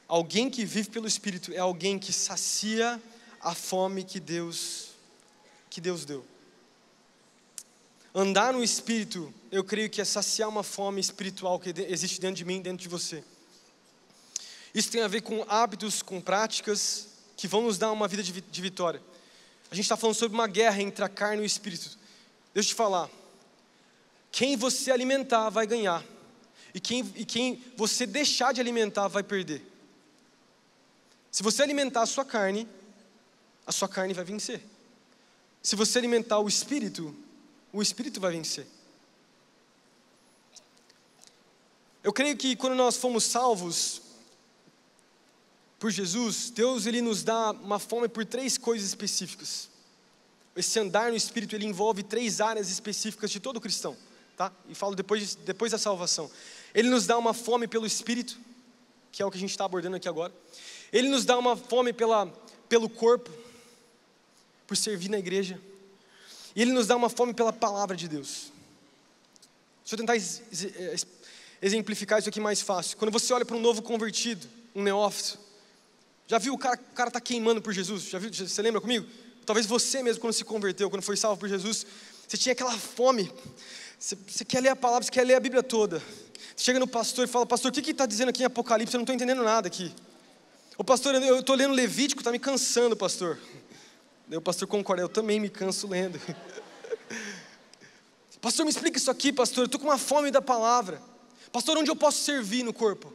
alguém que vive pelo Espírito é alguém que sacia a fome que Deus que Deus deu. Andar no Espírito, eu creio que é saciar uma fome espiritual que existe dentro de mim, dentro de você. Isso tem a ver com hábitos, com práticas que vão nos dar uma vida de, vitória. A gente está falando sobre uma guerra entre a carne e o espírito. Deixa eu te falar. Quem você alimentar vai ganhar. E quem, e quem você deixar de alimentar vai perder. Se você alimentar a sua carne, a sua carne vai vencer. Se você alimentar o espírito, o espírito vai vencer. Eu creio que quando nós fomos salvos, por Jesus, Deus ele nos dá uma fome por três coisas específicas. Esse andar no Espírito ele envolve três áreas específicas de todo cristão, tá? E falo depois, depois da salvação. Ele nos dá uma fome pelo Espírito, que é o que a gente está abordando aqui agora. Ele nos dá uma fome pela, pelo corpo, por servir na igreja. E Ele nos dá uma fome pela palavra de Deus. Deixa eu tentar exemplificar isso aqui mais fácil. Quando você olha para um novo convertido, um neófito, já viu o cara, o cara tá queimando por Jesus? Já viu? Você lembra comigo? Talvez você mesmo, quando se converteu, quando foi salvo por Jesus, você tinha aquela fome. Você, você quer ler a palavra, você quer ler a Bíblia toda. Você chega no pastor e fala, pastor, o que está dizendo aqui em Apocalipse? Eu não estou entendendo nada aqui. O pastor, eu estou lendo Levítico, está me cansando, pastor. o pastor concorda, eu também me canso lendo. [LAUGHS] pastor, me explica isso aqui, pastor. Eu estou com uma fome da palavra. Pastor, onde eu posso servir no corpo?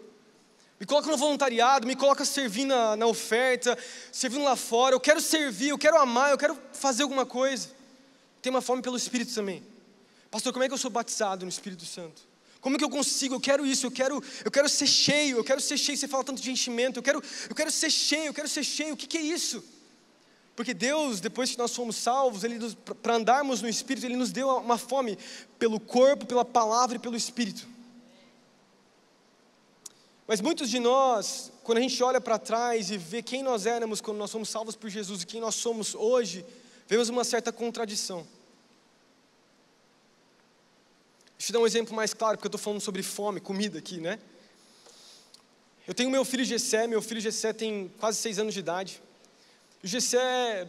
Me coloca no voluntariado, me coloca servindo na, na oferta, servindo lá fora. Eu quero servir, eu quero amar, eu quero fazer alguma coisa. Tem uma fome pelo Espírito também. Pastor, como é que eu sou batizado no Espírito Santo? Como que eu consigo? Eu quero isso, eu quero, eu quero ser cheio, eu quero ser cheio. Você fala tanto de enchimento, eu quero, eu quero ser cheio, eu quero ser cheio. O que, que é isso? Porque Deus, depois que nós fomos salvos, para andarmos no Espírito, Ele nos deu uma fome pelo corpo, pela palavra e pelo Espírito. Mas muitos de nós, quando a gente olha para trás e vê quem nós éramos quando nós fomos salvos por Jesus e quem nós somos hoje, vemos uma certa contradição. Deixa eu dar um exemplo mais claro, porque eu estou falando sobre fome, comida aqui, né? Eu tenho meu filho Gessé, meu filho Gessé tem quase seis anos de idade. O Gessé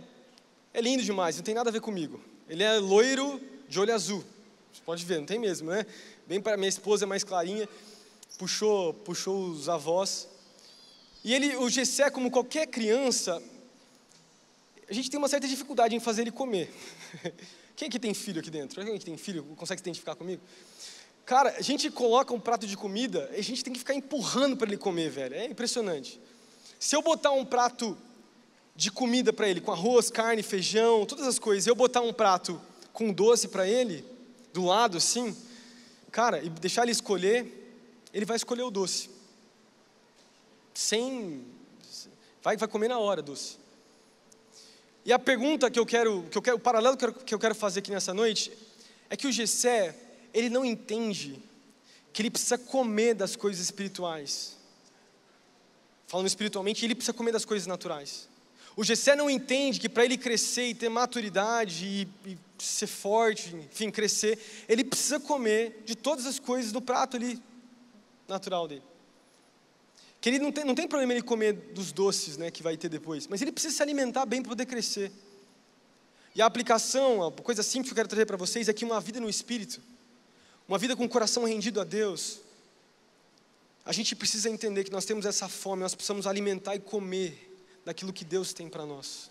é lindo demais, não tem nada a ver comigo. Ele é loiro, de olho azul. Você pode ver, não tem mesmo, né? Bem para minha esposa é mais clarinha puxou, puxou os avós. E ele, o Gessé, como qualquer criança, a gente tem uma certa dificuldade em fazer ele comer. [LAUGHS] Quem aqui tem filho aqui dentro? Quem aqui tem filho consegue se identificar comigo? Cara, a gente coloca um prato de comida e a gente tem que ficar empurrando para ele comer, velho. É impressionante. Se eu botar um prato de comida para ele, com arroz, carne, feijão, todas as coisas, eu botar um prato com doce para ele, do lado assim, cara, e deixar ele escolher, ele vai escolher o doce. Sem. Vai, vai comer na hora doce. E a pergunta que eu quero, que eu quero, o paralelo que eu, que eu quero fazer aqui nessa noite, é que o Gessé, ele não entende que ele precisa comer das coisas espirituais. Falando espiritualmente, ele precisa comer das coisas naturais. O Gessé não entende que para ele crescer e ter maturidade e, e, ser forte, enfim, crescer, ele precisa comer de todas as coisas do prato ali natural dele. Que ele não tem, não tem problema ele comer dos doces né, que vai ter depois, mas ele precisa se alimentar bem para poder crescer. E a aplicação, a coisa simples que eu quero trazer para vocês é que uma vida no Espírito, uma vida com o coração rendido a Deus, a gente precisa entender que nós temos essa fome, nós precisamos alimentar e comer daquilo que Deus tem para nós.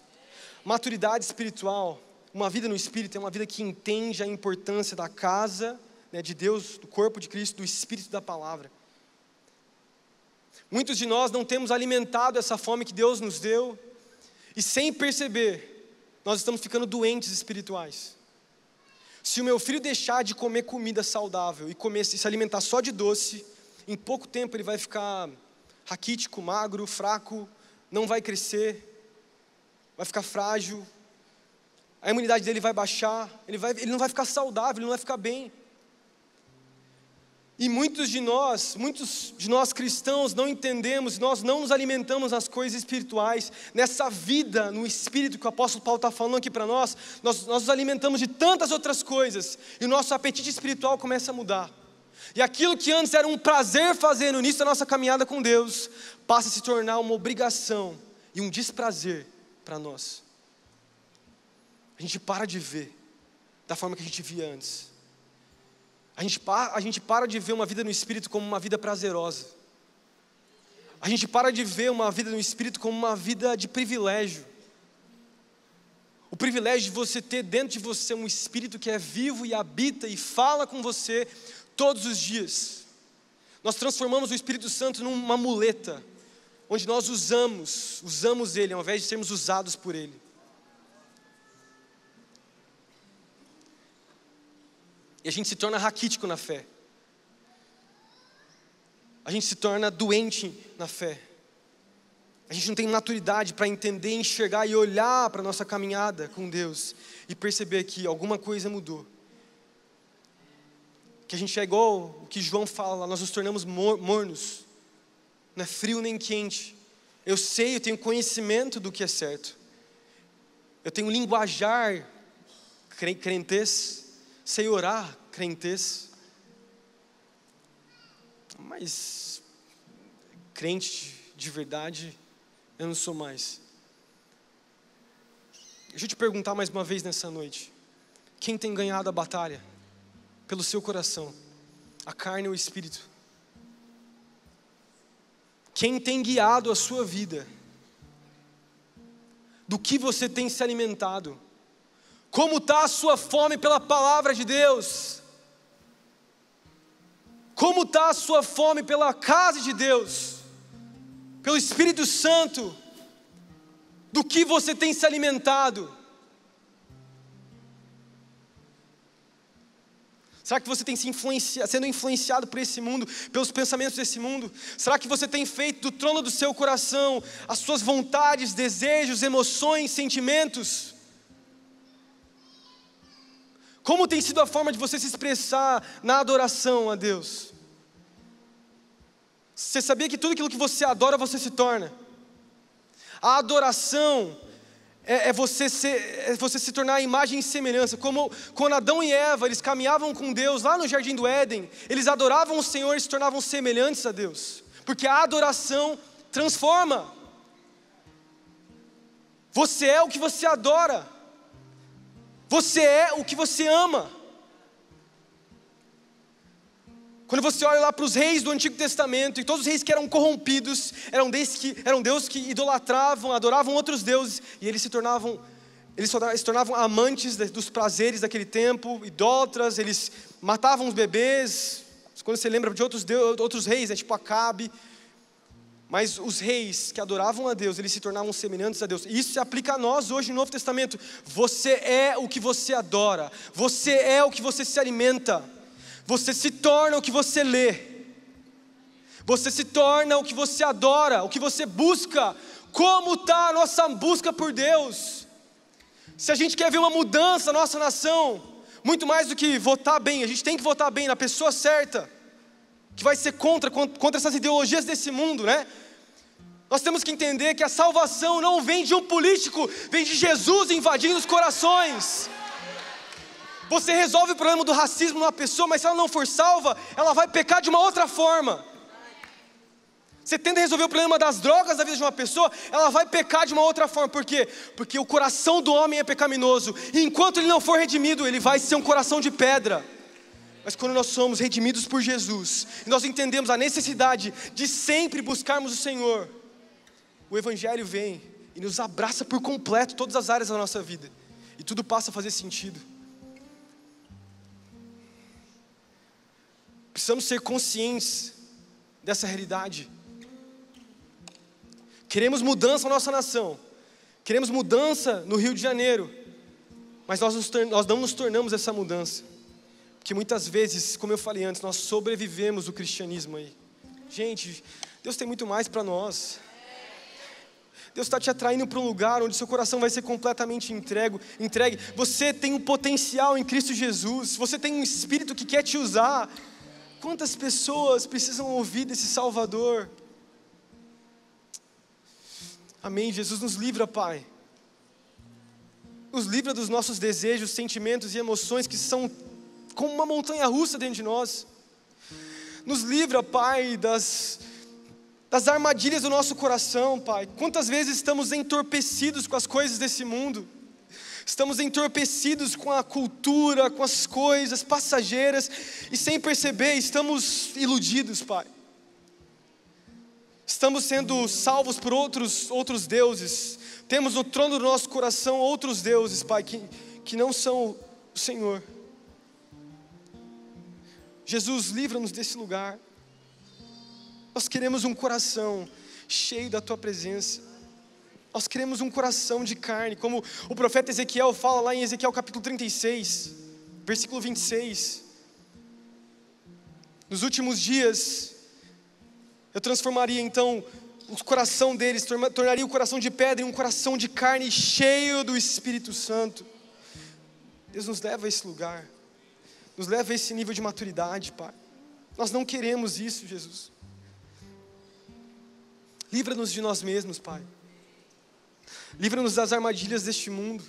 Maturidade espiritual, uma vida no Espírito, é uma vida que entende a importância da casa né, de Deus, do corpo de Cristo, do Espírito da palavra. Muitos de nós não temos alimentado essa fome que Deus nos deu, e sem perceber, nós estamos ficando doentes espirituais. Se o meu filho deixar de comer comida saudável e comer, se alimentar só de doce, em pouco tempo ele vai ficar raquítico, magro, fraco, não vai crescer, vai ficar frágil, a imunidade dele vai baixar, ele, vai, ele não vai ficar saudável, ele não vai ficar bem. E muitos de nós, muitos de nós cristãos não entendemos, nós não nos alimentamos nas coisas espirituais, nessa vida no espírito que o apóstolo Paulo está falando aqui para nós, nós, nós nos alimentamos de tantas outras coisas, e o nosso apetite espiritual começa a mudar. E aquilo que antes era um prazer fazer no início da nossa caminhada com Deus, passa a se tornar uma obrigação e um desprazer para nós. A gente para de ver da forma que a gente via antes. A gente, para, a gente para de ver uma vida no Espírito como uma vida prazerosa. A gente para de ver uma vida no Espírito como uma vida de privilégio. O privilégio de você ter dentro de você um Espírito que é vivo e habita e fala com você todos os dias. Nós transformamos o Espírito Santo numa muleta, onde nós usamos, usamos ele ao invés de sermos usados por ele. E a gente se torna raquítico na fé. A gente se torna doente na fé. A gente não tem maturidade para entender, enxergar e olhar para a nossa caminhada com Deus e perceber que alguma coisa mudou. Que a gente é igual o que João fala, nós nos tornamos mornos, não é frio nem quente. Eu sei, eu tenho conhecimento do que é certo. Eu tenho linguajar crentes sei orar, crentes, mas crente de verdade eu não sou mais. Deixa eu te perguntar mais uma vez nessa noite: quem tem ganhado a batalha pelo seu coração, a carne ou o espírito? Quem tem guiado a sua vida? Do que você tem se alimentado? Como está a sua fome pela palavra de Deus? Como está a sua fome pela casa de Deus? Pelo Espírito Santo? Do que você tem se alimentado? Será que você tem se influencia, sendo influenciado por esse mundo, pelos pensamentos desse mundo? Será que você tem feito do trono do seu coração as suas vontades, desejos, emoções, sentimentos? Como tem sido a forma de você se expressar na adoração a Deus? Você sabia que tudo aquilo que você adora, você se torna? A adoração é, é, você, ser, é você se tornar a imagem e semelhança. Como quando Adão e Eva eles caminhavam com Deus lá no jardim do Éden, eles adoravam o Senhor e se tornavam semelhantes a Deus, porque a adoração transforma. Você é o que você adora. Você é o que você ama. Quando você olha lá para os reis do Antigo Testamento, e todos os reis que eram corrompidos, eram deuses que, eram deuses que idolatravam, adoravam outros deuses, e eles se tornavam, eles se tornavam amantes dos prazeres daquele tempo, idólatras, eles matavam os bebês. Quando você lembra de outros, deus, outros reis, né, tipo Acabe, mas os reis que adoravam a Deus, eles se tornavam semelhantes a Deus. Isso se aplica a nós hoje no Novo Testamento. Você é o que você adora, você é o que você se alimenta, você se torna o que você lê, você se torna o que você adora, o que você busca. Como está a nossa busca por Deus? Se a gente quer ver uma mudança na nossa nação, muito mais do que votar bem, a gente tem que votar bem na pessoa certa que vai ser contra, contra essas ideologias desse mundo, né? Nós temos que entender que a salvação não vem de um político, vem de Jesus invadindo os corações. Você resolve o problema do racismo numa pessoa, mas se ela não for salva, ela vai pecar de uma outra forma. Você tenta resolver o problema das drogas da vida de uma pessoa, ela vai pecar de uma outra forma. Por quê? Porque o coração do homem é pecaminoso. E enquanto ele não for redimido, ele vai ser um coração de pedra. Mas quando nós somos redimidos por Jesus, nós entendemos a necessidade de sempre buscarmos o Senhor, o Evangelho vem e nos abraça por completo todas as áreas da nossa vida. E tudo passa a fazer sentido. Precisamos ser conscientes dessa realidade. Queremos mudança na nossa nação, queremos mudança no Rio de Janeiro, mas nós, nós não nos tornamos essa mudança, porque muitas vezes, como eu falei antes, nós sobrevivemos o cristianismo aí. Gente, Deus tem muito mais para nós. Deus está te atraindo para um lugar onde seu coração vai ser completamente entregue, entregue. Você tem um potencial em Cristo Jesus. Você tem um Espírito que quer te usar. Quantas pessoas precisam ouvir desse Salvador? Amém. Jesus nos livra, Pai. Nos livra dos nossos desejos, sentimentos e emoções que são como uma montanha russa dentro de nós. Nos livra, Pai, das, das armadilhas do nosso coração, Pai. Quantas vezes estamos entorpecidos com as coisas desse mundo? Estamos entorpecidos com a cultura, com as coisas passageiras e sem perceber, estamos iludidos, Pai. Estamos sendo salvos por outros, outros deuses. Temos no trono do nosso coração outros deuses, Pai, que, que não são o Senhor. Jesus, livra-nos desse lugar. Nós queremos um coração cheio da Tua presença. Nós queremos um coração de carne, como o profeta Ezequiel fala lá em Ezequiel capítulo 36, versículo 26. Nos últimos dias, eu transformaria então o coração deles, tornaria o coração de pedra em um coração de carne cheio do Espírito Santo. Deus nos leva a esse lugar, nos leva a esse nível de maturidade, Pai. Nós não queremos isso, Jesus. Livra-nos de nós mesmos, Pai. Livra-nos das armadilhas deste mundo.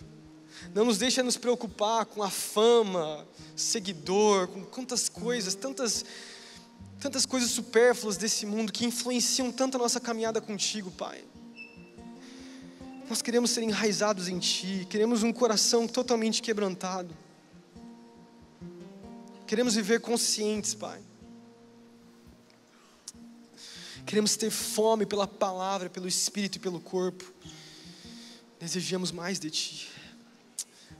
Não nos deixa nos preocupar com a fama, seguidor, com quantas coisas, tantas tantas coisas supérfluas desse mundo que influenciam tanto a nossa caminhada contigo, Pai. Nós queremos ser enraizados em Ti, queremos um coração totalmente quebrantado. Queremos viver conscientes, Pai. Queremos ter fome pela palavra, pelo espírito e pelo corpo. Desejamos mais de Ti.